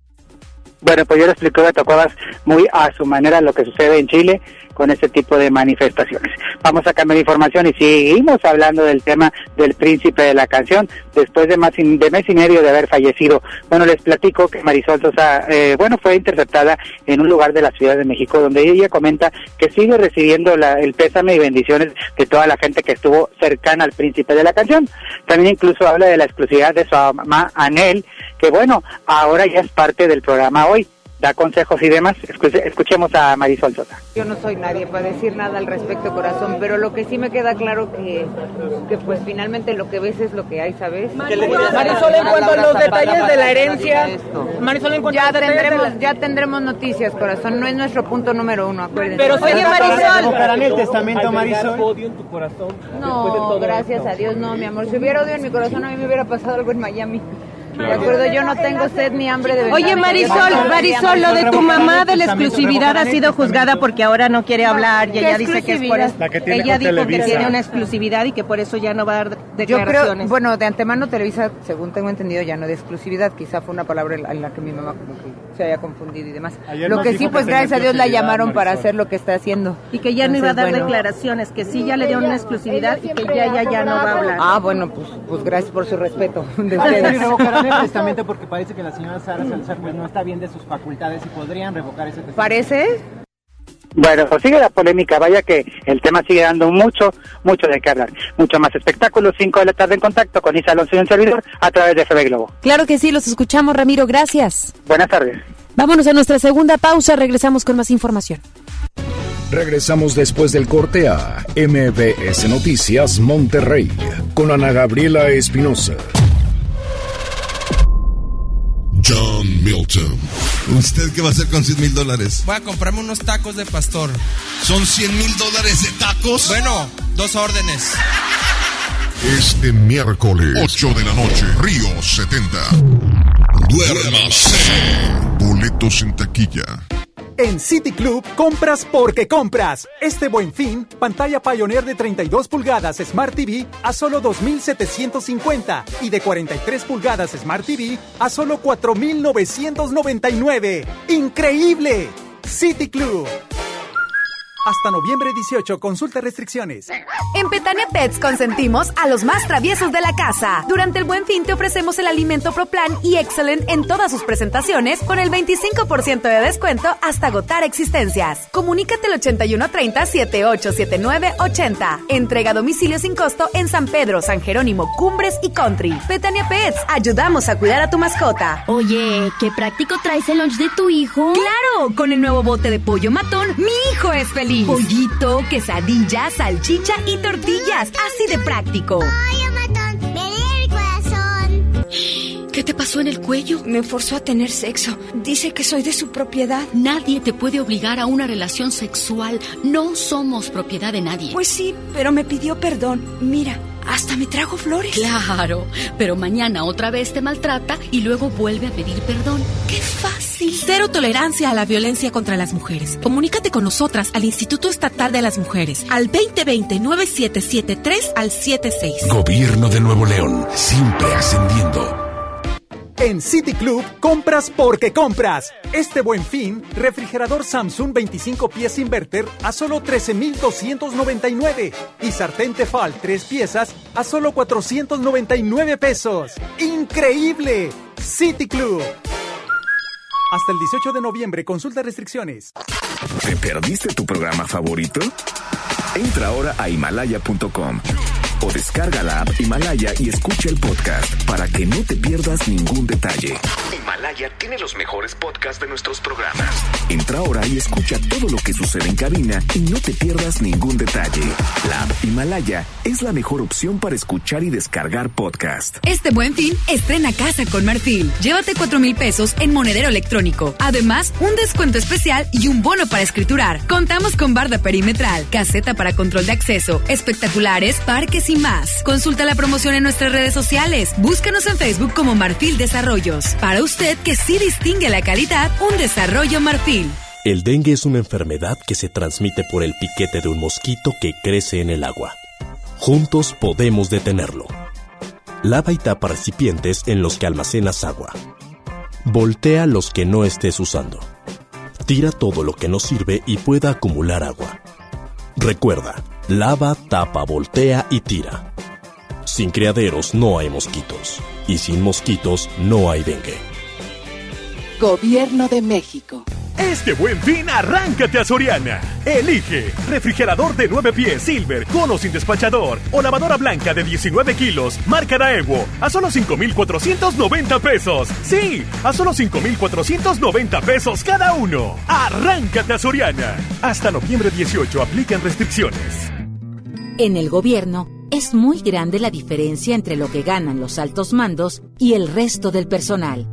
Bueno, pues yo a Beto Cuevas muy a su manera lo que sucede en Chile con ese tipo de manifestaciones. Vamos a cambiar información y seguimos hablando del tema del príncipe de la canción después de más de mes y medio de haber fallecido. Bueno, les platico que Marisol Sosa, eh, bueno, fue interceptada en un lugar de la Ciudad de México donde ella comenta que sigue recibiendo la, el pésame y bendiciones de toda la gente que estuvo cercana al príncipe de la canción. También incluso habla de la exclusividad de su mamá Anel, que bueno, ahora ya es parte del programa hoy da consejos y demás. Escuchemos a Marisol Sosa. Yo no soy nadie para decir nada al respecto, corazón, pero lo que sí me queda claro que, que pues finalmente lo que ves es lo que hay, ¿sabes? Marisol, en cuanto a los detalles de la herencia, Marisol, en cuanto ya tendremos, ya tendremos noticias, corazón, no es nuestro punto número uno, acuérdense. Pero oye, Marisol, el testamento, Marisol? odio en tu corazón? No, gracias a Dios, no, mi amor. Si hubiera odio en mi corazón, a mí me hubiera pasado algo en Miami. De acuerdo, yo no tengo sed ni hambre de Oye, Marisol, Marisol, lo de tu mamá de la exclusividad ha sido juzgada porque ahora no quiere hablar y ella dice que es por eso. Ella dijo que tiene una exclusividad y que por eso ya no va a dar declaraciones. Yo creo, bueno, de antemano Televisa, según tengo entendido, ya no de exclusividad, quizá fue una palabra en la que mi mamá como que se haya confundido y demás. Ayer lo que sí, pues gracias a Dios la llamaron para hacer lo que está haciendo. Y que ya no iba a dar bueno. declaraciones, que sí ya le dio una exclusividad y que ya, ya, ya no va a hablar. Ah, bueno, pues, pues gracias por su respeto de [LAUGHS] ustedes. El testamento porque parece que la señora Sara Salazar pues, no está bien de sus facultades y podrían revocar ese testamento. ¿Parece? Bueno, pues sigue la polémica, vaya que el tema sigue dando mucho, mucho de qué hablar. Mucho más espectáculos, 5 de la tarde en contacto con Isa Alonso y un servidor a través de FB Globo. Claro que sí, los escuchamos, Ramiro, gracias. Buenas tardes. Vámonos a nuestra segunda pausa, regresamos con más información. Regresamos después del corte a MBS Noticias Monterrey con Ana Gabriela Espinosa. John Milton. ¿Usted qué va a hacer con 100 mil dólares? Voy a comprarme unos tacos de pastor. ¿Son 100 mil dólares de tacos? Bueno, dos órdenes. Este miércoles, 8 de la noche, Río 70. Duérmase. Boletos en taquilla. En City Club, compras porque compras. Este buen fin, pantalla Pioneer de 32 pulgadas Smart TV a solo 2,750 y de 43 pulgadas Smart TV a solo 4,999. ¡Increíble! City Club. Hasta noviembre 18, consulta restricciones. En Petania Pets consentimos a los más traviesos de la casa. Durante el buen fin te ofrecemos el alimento ProPlan y Excellent en todas sus presentaciones con el 25% de descuento hasta agotar existencias. Comunícate al 8130-787980. Entrega a domicilio sin costo en San Pedro, San Jerónimo, Cumbres y Country. Petania Pets, ayudamos a cuidar a tu mascota. Oye, qué práctico traes el lunch de tu hijo. ¡Claro! Con el nuevo bote de pollo matón, mi hijo es feliz. Pollito, quesadilla, salchicha y tortillas. Así de práctico. ¿Qué te pasó en el cuello? Me forzó a tener sexo. Dice que soy de su propiedad. Nadie te puede obligar a una relación sexual. No somos propiedad de nadie. Pues sí, pero me pidió perdón. Mira, hasta me trago flores. Claro, pero mañana otra vez te maltrata y luego vuelve a pedir perdón. ¡Qué fácil! Cero tolerancia a la violencia contra las mujeres. Comunícate con nosotras al Instituto Estatal de las Mujeres al 2020-9773 al 76. Gobierno de Nuevo León, siempre ascendiendo. En City Club, compras porque compras. Este buen fin, refrigerador Samsung 25 pies inverter a solo 13,299 y sartén Tefal 3 piezas a solo 499 pesos. ¡Increíble! City Club. Hasta el 18 de noviembre, consulta restricciones. ¿Te perdiste tu programa favorito? Entra ahora a himalaya.com o descarga la app Himalaya y escucha el podcast para que no te pierdas ningún detalle. Himalaya tiene los mejores podcasts de nuestros programas. Entra ahora y escucha todo lo que sucede en cabina y no te pierdas ningún detalle. La app Himalaya es la mejor opción para escuchar y descargar podcast. Este buen fin, estrena casa con Marfil. Llévate 4 mil pesos en monedero electrónico. Además, un descuento especial y un bono para escriturar. Contamos con barda perimetral, caseta para control de acceso, espectaculares, parques y más. Consulta la promoción en nuestras redes sociales. Búscanos en Facebook como Marfil Desarrollos. Para usted que sí distingue la calidad, un desarrollo Marfil. El dengue es una enfermedad que se transmite por el piquete de un mosquito que crece en el agua. Juntos podemos detenerlo. Lava y tapa recipientes en los que almacenas agua. Voltea los que no estés usando. Tira todo lo que no sirve y pueda acumular agua. Recuerda, lava, tapa, voltea y tira. Sin criaderos no hay mosquitos. Y sin mosquitos no hay dengue. Gobierno de México. Este buen fin, arráncate a Soriana. Elige refrigerador de 9 pies Silver con o sin despachador o lavadora blanca de 19 kilos, marca Daewoo, a solo 5,490 pesos. Sí, a solo 5,490 pesos cada uno. Arráncate a Soriana. Hasta noviembre 18 aplican restricciones. En el gobierno es muy grande la diferencia entre lo que ganan los altos mandos y el resto del personal.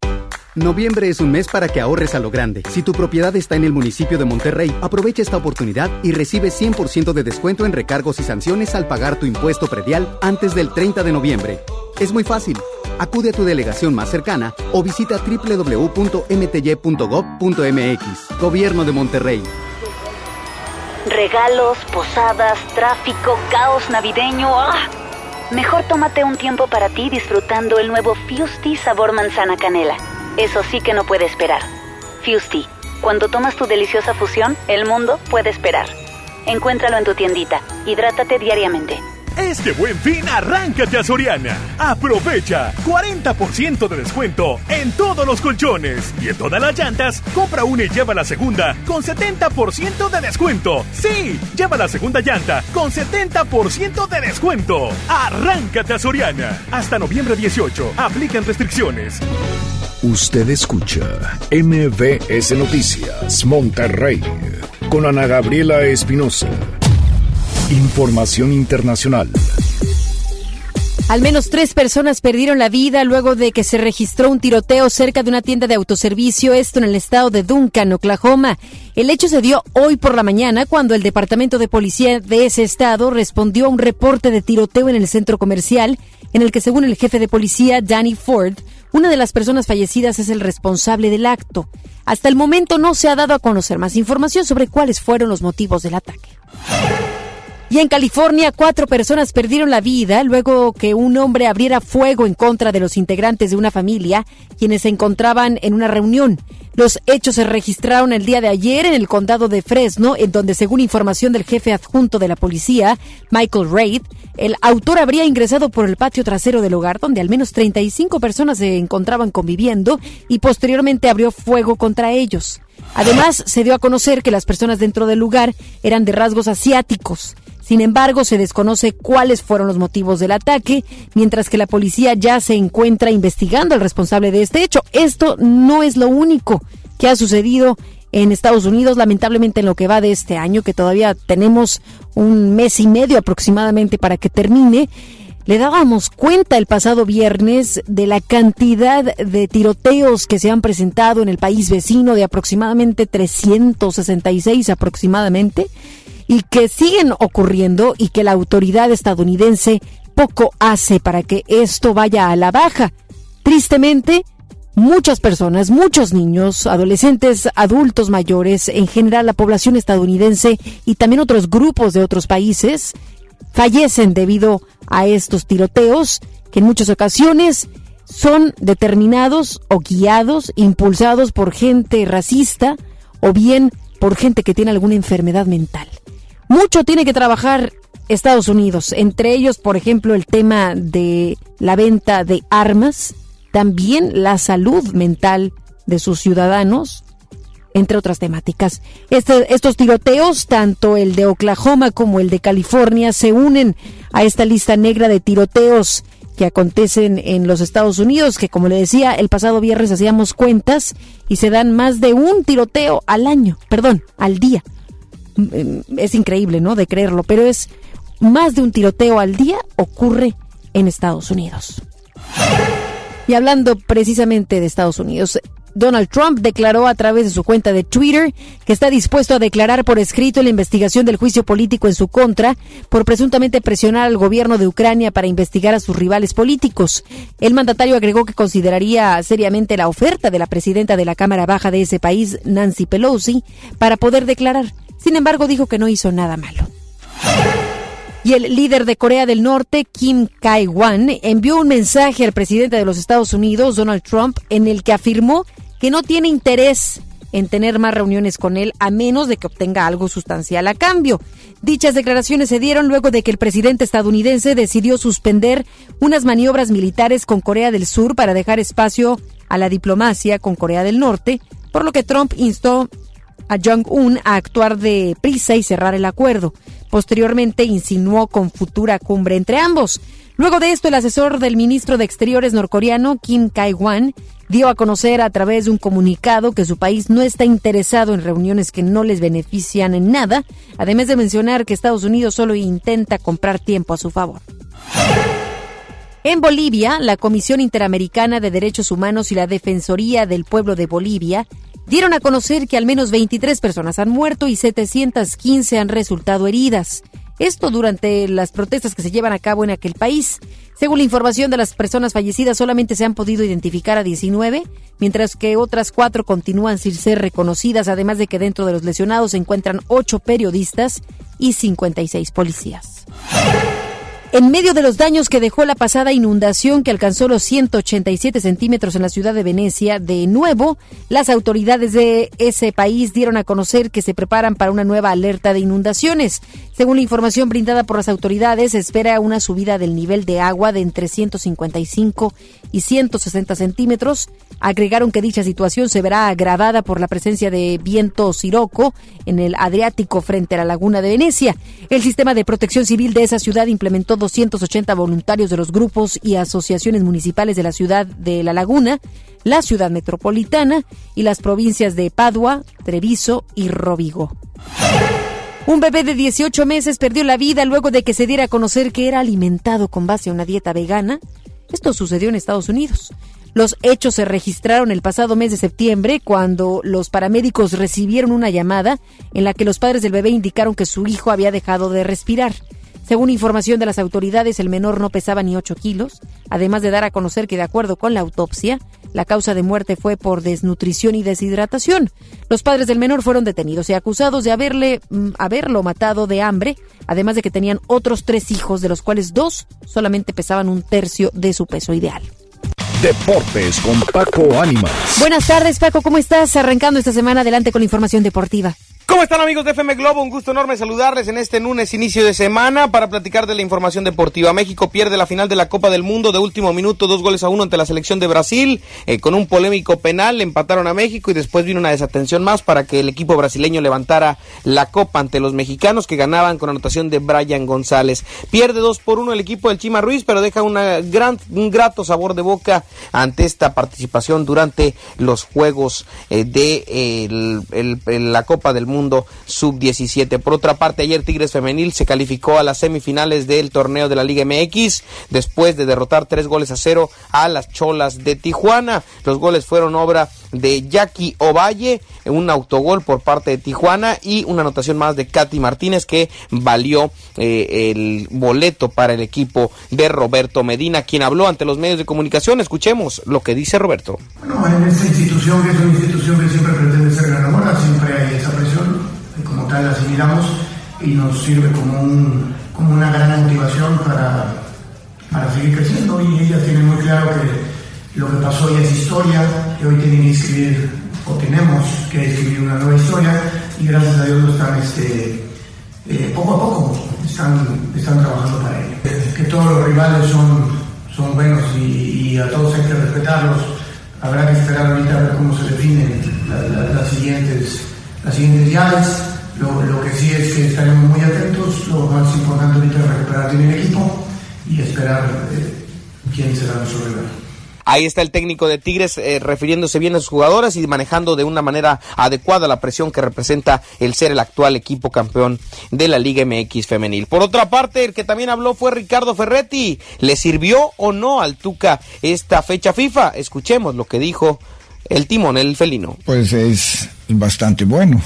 Noviembre es un mes para que ahorres a lo grande. Si tu propiedad está en el municipio de Monterrey, aprovecha esta oportunidad y recibe 100% de descuento en recargos y sanciones al pagar tu impuesto predial antes del 30 de noviembre. Es muy fácil. Acude a tu delegación más cercana o visita www.mty.gov.mx. Gobierno de Monterrey. Regalos, posadas, tráfico, caos navideño. ¡Ah! Mejor tómate un tiempo para ti disfrutando el nuevo Fusti sabor manzana canela. Eso sí que no puede esperar. Fusti, cuando tomas tu deliciosa fusión, el mundo puede esperar. Encuéntralo en tu tiendita. Hidrátate diariamente. Este buen fin, arráncate a Soriana. Aprovecha 40% de descuento en todos los colchones y en todas las llantas. Compra una y lleva la segunda con 70% de descuento. Sí, lleva la segunda llanta con 70% de descuento. Arráncate a Soriana. Hasta noviembre 18. Aplican restricciones. Usted escucha MBS Noticias Monterrey con Ana Gabriela Espinosa. Información internacional. Al menos tres personas perdieron la vida luego de que se registró un tiroteo cerca de una tienda de autoservicio, esto en el estado de Duncan, Oklahoma. El hecho se dio hoy por la mañana cuando el Departamento de Policía de ese estado respondió a un reporte de tiroteo en el centro comercial, en el que según el jefe de policía, Danny Ford, una de las personas fallecidas es el responsable del acto. Hasta el momento no se ha dado a conocer más información sobre cuáles fueron los motivos del ataque. Y en California, cuatro personas perdieron la vida luego que un hombre abriera fuego en contra de los integrantes de una familia, quienes se encontraban en una reunión. Los hechos se registraron el día de ayer en el condado de Fresno, en donde, según información del jefe adjunto de la policía, Michael Reid, el autor habría ingresado por el patio trasero del hogar, donde al menos 35 personas se encontraban conviviendo, y posteriormente abrió fuego contra ellos. Además, se dio a conocer que las personas dentro del lugar eran de rasgos asiáticos. Sin embargo, se desconoce cuáles fueron los motivos del ataque, mientras que la policía ya se encuentra investigando al responsable de este hecho. Esto no es lo único que ha sucedido en Estados Unidos, lamentablemente en lo que va de este año, que todavía tenemos un mes y medio aproximadamente para que termine. Le dábamos cuenta el pasado viernes de la cantidad de tiroteos que se han presentado en el país vecino, de aproximadamente 366 aproximadamente y que siguen ocurriendo y que la autoridad estadounidense poco hace para que esto vaya a la baja. Tristemente, muchas personas, muchos niños, adolescentes, adultos mayores, en general la población estadounidense y también otros grupos de otros países fallecen debido a estos tiroteos que en muchas ocasiones son determinados o guiados, impulsados por gente racista o bien por gente que tiene alguna enfermedad mental. Mucho tiene que trabajar Estados Unidos, entre ellos, por ejemplo, el tema de la venta de armas, también la salud mental de sus ciudadanos, entre otras temáticas. Este, estos tiroteos, tanto el de Oklahoma como el de California, se unen a esta lista negra de tiroteos que acontecen en los Estados Unidos, que como le decía, el pasado viernes hacíamos cuentas y se dan más de un tiroteo al año, perdón, al día. Mm, es increíble, ¿no? De creerlo, pero es más de un tiroteo al día ocurre en Estados Unidos. Y hablando precisamente de Estados Unidos, Donald Trump declaró a través de su cuenta de Twitter que está dispuesto a declarar por escrito la investigación del juicio político en su contra por presuntamente presionar al gobierno de Ucrania para investigar a sus rivales políticos. El mandatario agregó que consideraría seriamente la oferta de la presidenta de la Cámara Baja de ese país, Nancy Pelosi, para poder declarar. Sin embargo, dijo que no hizo nada malo. Y el líder de Corea del Norte, Kim Kai-wan, envió un mensaje al presidente de los Estados Unidos, Donald Trump, en el que afirmó que no tiene interés en tener más reuniones con él a menos de que obtenga algo sustancial a cambio. Dichas declaraciones se dieron luego de que el presidente estadounidense decidió suspender unas maniobras militares con Corea del Sur para dejar espacio a la diplomacia con Corea del Norte, por lo que Trump instó a Jong-un a actuar de prisa y cerrar el acuerdo. Posteriormente insinuó con futura cumbre entre ambos. Luego de esto, el asesor del ministro de Exteriores norcoreano, Kim Kai-wan, dio a conocer a través de un comunicado que su país no está interesado en reuniones que no les benefician en nada, además de mencionar que Estados Unidos solo intenta comprar tiempo a su favor. En Bolivia, la Comisión Interamericana de Derechos Humanos y la Defensoría del Pueblo de Bolivia dieron a conocer que al menos 23 personas han muerto y 715 han resultado heridas. Esto durante las protestas que se llevan a cabo en aquel país. Según la información de las personas fallecidas, solamente se han podido identificar a 19, mientras que otras cuatro continúan sin ser reconocidas, además de que dentro de los lesionados se encuentran ocho periodistas y 56 policías. En medio de los daños que dejó la pasada inundación que alcanzó los 187 centímetros en la ciudad de Venecia, de nuevo, las autoridades de ese país dieron a conocer que se preparan para una nueva alerta de inundaciones. Según la información brindada por las autoridades, espera una subida del nivel de agua de entre 155 y 160 centímetros. Agregaron que dicha situación se verá agravada por la presencia de viento siroco en el Adriático frente a la laguna de Venecia. El sistema de protección civil de esa ciudad implementó 280 voluntarios de los grupos y asociaciones municipales de la ciudad de La Laguna, la ciudad metropolitana y las provincias de Padua, Treviso y Rovigo. Un bebé de 18 meses perdió la vida luego de que se diera a conocer que era alimentado con base a una dieta vegana. Esto sucedió en Estados Unidos. Los hechos se registraron el pasado mes de septiembre cuando los paramédicos recibieron una llamada en la que los padres del bebé indicaron que su hijo había dejado de respirar. Según información de las autoridades, el menor no pesaba ni 8 kilos, además de dar a conocer que, de acuerdo con la autopsia, la causa de muerte fue por desnutrición y deshidratación. Los padres del menor fueron detenidos y acusados de haberle, mm, haberlo matado de hambre, además de que tenían otros tres hijos, de los cuales dos solamente pesaban un tercio de su peso ideal. Deportes con Paco Ánimas. Buenas tardes, Paco, ¿cómo estás? Arrancando esta semana adelante con la información deportiva. ¿Cómo están amigos de FM Globo? Un gusto enorme saludarles en este lunes inicio de semana para platicar de la información deportiva. México pierde la final de la Copa del Mundo de último minuto, dos goles a uno ante la selección de Brasil. Eh, con un polémico penal empataron a México y después vino una desatención más para que el equipo brasileño levantara la Copa ante los mexicanos que ganaban con anotación de Brian González. Pierde dos por uno el equipo del Chima Ruiz, pero deja una gran, un grato sabor de boca ante esta participación durante los Juegos eh, de la Copa del Mundo sub-17. Por otra parte, ayer Tigres Femenil se calificó a las semifinales del torneo de la Liga MX después de derrotar tres goles a cero a las Cholas de Tijuana. Los goles fueron obra de Jackie Ovalle, un autogol por parte de Tijuana y una anotación más de Katy Martínez que valió eh, el boleto para el equipo de Roberto Medina, quien habló ante los medios de comunicación. Escuchemos lo que dice Roberto. Bueno, en esta institución, que es una institución que siempre pretende ser ganadora, siempre hay esa presión, y tal la y nos sirve como, un, como una gran motivación para, para seguir creciendo y ellas tienen muy claro que lo que pasó ya es historia, que hoy tienen que escribir, o tenemos que escribir una nueva historia, y gracias a Dios lo están este, eh, poco a poco están, están trabajando para ello. Que todos los rivales son, son buenos y, a todos hay que respetarlos. Habrá que esperar ahorita a ver cómo se definen las, siguientes, las siguientes llaves. Lo, lo, que sí es que estaremos muy atentos. Lo más importante ahorita es recuperar bien el equipo y esperar eh, quién será nuestro rival. Ahí está el técnico de Tigres eh, refiriéndose bien a sus jugadoras y manejando de una manera adecuada la presión que representa el ser el actual equipo campeón de la Liga MX femenil. Por otra parte, el que también habló fue Ricardo Ferretti. ¿Le sirvió o no al Tuca esta fecha FIFA? Escuchemos lo que dijo el timón, el felino. Pues es bastante bueno.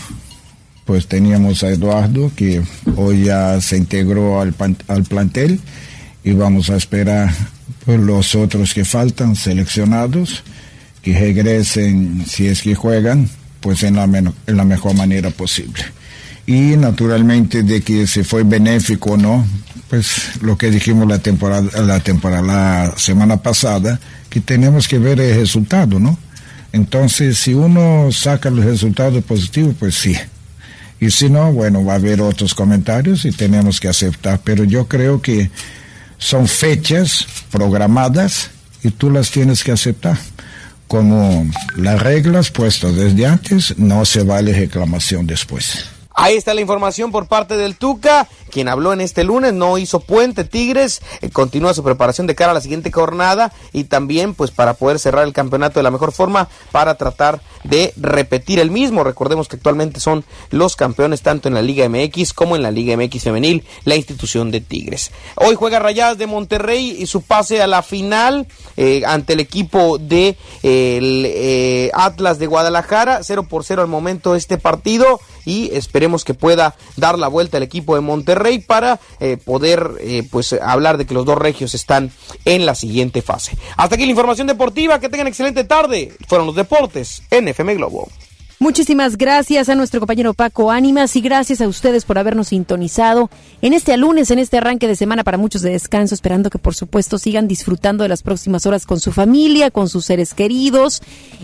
Pues teníamos a Eduardo que hoy ya se integró al, al plantel y vamos a esperar pues, los otros que faltan seleccionados, que regresen si es que juegan, pues en la, en la mejor manera posible. Y naturalmente de que se fue benéfico o no, pues lo que dijimos la temporada, la temporada, la semana pasada, que tenemos que ver el resultado, ¿no? Entonces, si uno saca los resultados positivos, pues sí. Y si no, bueno, va a haber otros comentarios y tenemos que aceptar. Pero yo creo que son fechas programadas y tú las tienes que aceptar. Como las reglas puestas desde antes, no se vale reclamación después. Ahí está la información por parte del Tuca, quien habló en este lunes, no hizo puente Tigres, eh, continúa su preparación de cara a la siguiente jornada y también pues para poder cerrar el campeonato de la mejor forma para tratar de repetir el mismo. Recordemos que actualmente son los campeones tanto en la Liga MX como en la Liga MX femenil, la institución de Tigres. Hoy juega Rayadas de Monterrey y su pase a la final eh, ante el equipo de eh, Atlas de Guadalajara, 0 por 0 al momento este partido y esperemos que pueda dar la vuelta el equipo de Monterrey para eh, poder pues hablar de que los dos regios están en la siguiente fase. Hasta aquí la información deportiva, que tengan excelente tarde. Fueron los deportes en FM Globo. Muchísimas gracias a nuestro compañero Paco Ánimas y gracias a ustedes por habernos sintonizado en este lunes, en este arranque de semana para muchos de descanso, esperando que por supuesto sigan disfrutando de las próximas horas con su familia, con sus seres queridos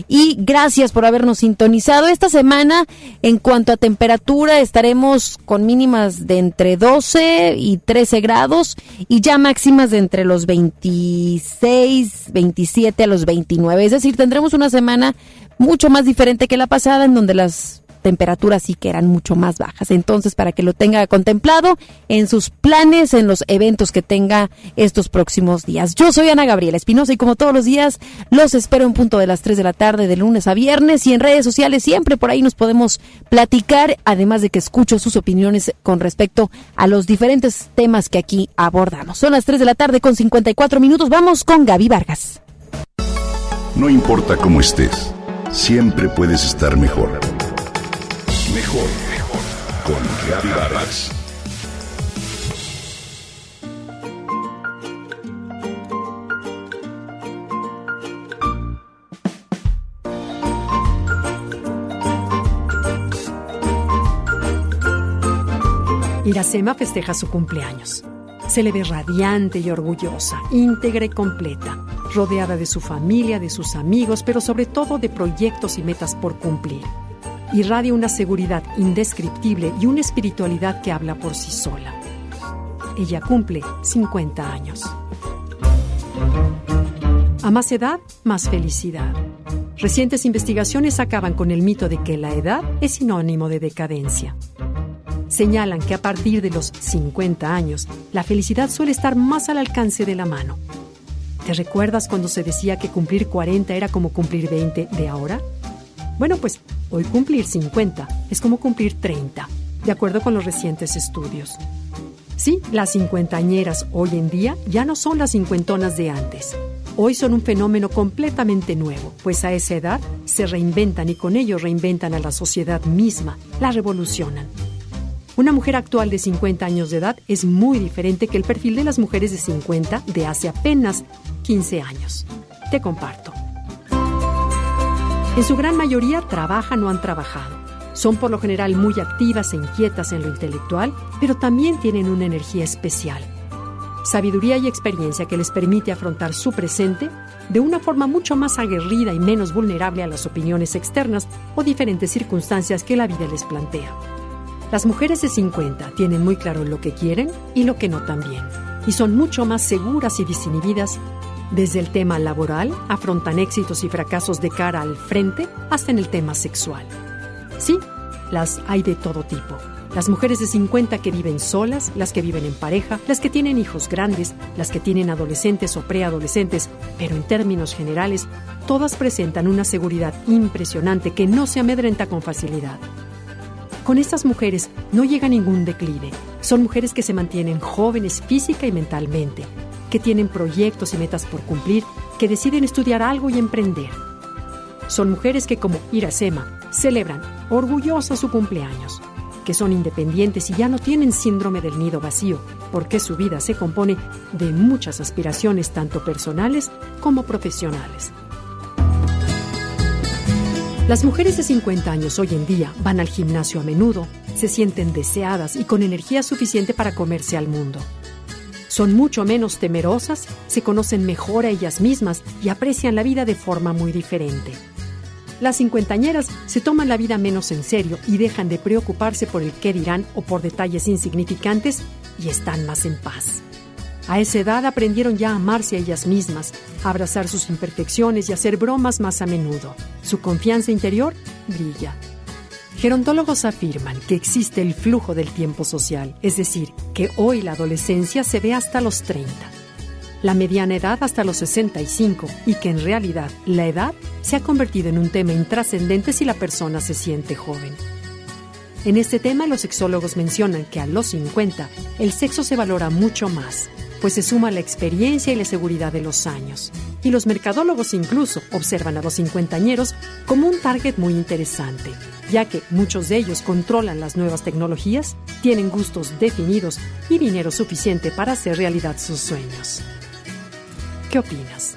y gracias por habernos sintonizado. Esta semana, en cuanto a temperatura, estaremos con mínimas de entre 12 y 13 grados y ya máximas de entre los 26, 27 a los 29. Es decir, tendremos una semana mucho más diferente que la pasada, en donde las temperaturas sí que eran mucho más bajas. Entonces, para que lo tenga contemplado en sus planes, en los eventos que tenga estos próximos días. Yo soy Ana Gabriela Espinosa y como todos los días, los espero en punto de las 3 de la tarde de lunes a viernes y en redes sociales siempre por ahí nos podemos platicar, además de que escucho sus opiniones con respecto a los diferentes temas que aquí abordamos. Son las 3 de la tarde con 54 minutos. Vamos con Gaby Vargas. No importa cómo estés, siempre puedes estar mejor. Mejor, mejor. Con Gaby. Iracema festeja su cumpleaños. Se le ve radiante y orgullosa, íntegra y completa, rodeada de su familia, de sus amigos, pero sobre todo de proyectos y metas por cumplir. Irradia una seguridad indescriptible y una espiritualidad que habla por sí sola. Ella cumple 50 años. A más edad, más felicidad. Recientes investigaciones acaban con el mito de que la edad es sinónimo de decadencia señalan que a partir de los 50 años, la felicidad suele estar más al alcance de la mano. ¿Te recuerdas cuando se decía que cumplir 40 era como cumplir 20 de ahora? Bueno, pues hoy cumplir 50 es como cumplir 30, de acuerdo con los recientes estudios. Sí, las cincuentañeras hoy en día ya no son las cincuentonas de antes. Hoy son un fenómeno completamente nuevo, pues a esa edad se reinventan y con ello reinventan a la sociedad misma, la revolucionan. Una mujer actual de 50 años de edad es muy diferente que el perfil de las mujeres de 50 de hace apenas 15 años. Te comparto. En su gran mayoría trabajan o han trabajado. Son por lo general muy activas e inquietas en lo intelectual, pero también tienen una energía especial. Sabiduría y experiencia que les permite afrontar su presente de una forma mucho más aguerrida y menos vulnerable a las opiniones externas o diferentes circunstancias que la vida les plantea. Las mujeres de 50 tienen muy claro lo que quieren y lo que no también, y son mucho más seguras y desinhibidas. Desde el tema laboral, afrontan éxitos y fracasos de cara al frente, hasta en el tema sexual. Sí, las hay de todo tipo. Las mujeres de 50 que viven solas, las que viven en pareja, las que tienen hijos grandes, las que tienen adolescentes o preadolescentes, pero en términos generales, todas presentan una seguridad impresionante que no se amedrenta con facilidad. Con estas mujeres no llega ningún declive. Son mujeres que se mantienen jóvenes física y mentalmente, que tienen proyectos y metas por cumplir, que deciden estudiar algo y emprender. Son mujeres que, como Iracema, celebran orgullosas su cumpleaños, que son independientes y ya no tienen síndrome del nido vacío, porque su vida se compone de muchas aspiraciones tanto personales como profesionales. Las mujeres de 50 años hoy en día van al gimnasio a menudo, se sienten deseadas y con energía suficiente para comerse al mundo. Son mucho menos temerosas, se conocen mejor a ellas mismas y aprecian la vida de forma muy diferente. Las cincuentañeras se toman la vida menos en serio y dejan de preocuparse por el qué dirán o por detalles insignificantes y están más en paz. A esa edad aprendieron ya a amarse a ellas mismas, abrazar sus imperfecciones y hacer bromas más a menudo. Su confianza interior brilla. Gerontólogos afirman que existe el flujo del tiempo social, es decir, que hoy la adolescencia se ve hasta los 30, la mediana edad hasta los 65 y que en realidad la edad se ha convertido en un tema intrascendente si la persona se siente joven. En este tema los sexólogos mencionan que a los 50 el sexo se valora mucho más, pues se suma la experiencia y la seguridad de los años. Y los mercadólogos incluso observan a los cincuentañeros como un target muy interesante, ya que muchos de ellos controlan las nuevas tecnologías, tienen gustos definidos y dinero suficiente para hacer realidad sus sueños. ¿Qué opinas?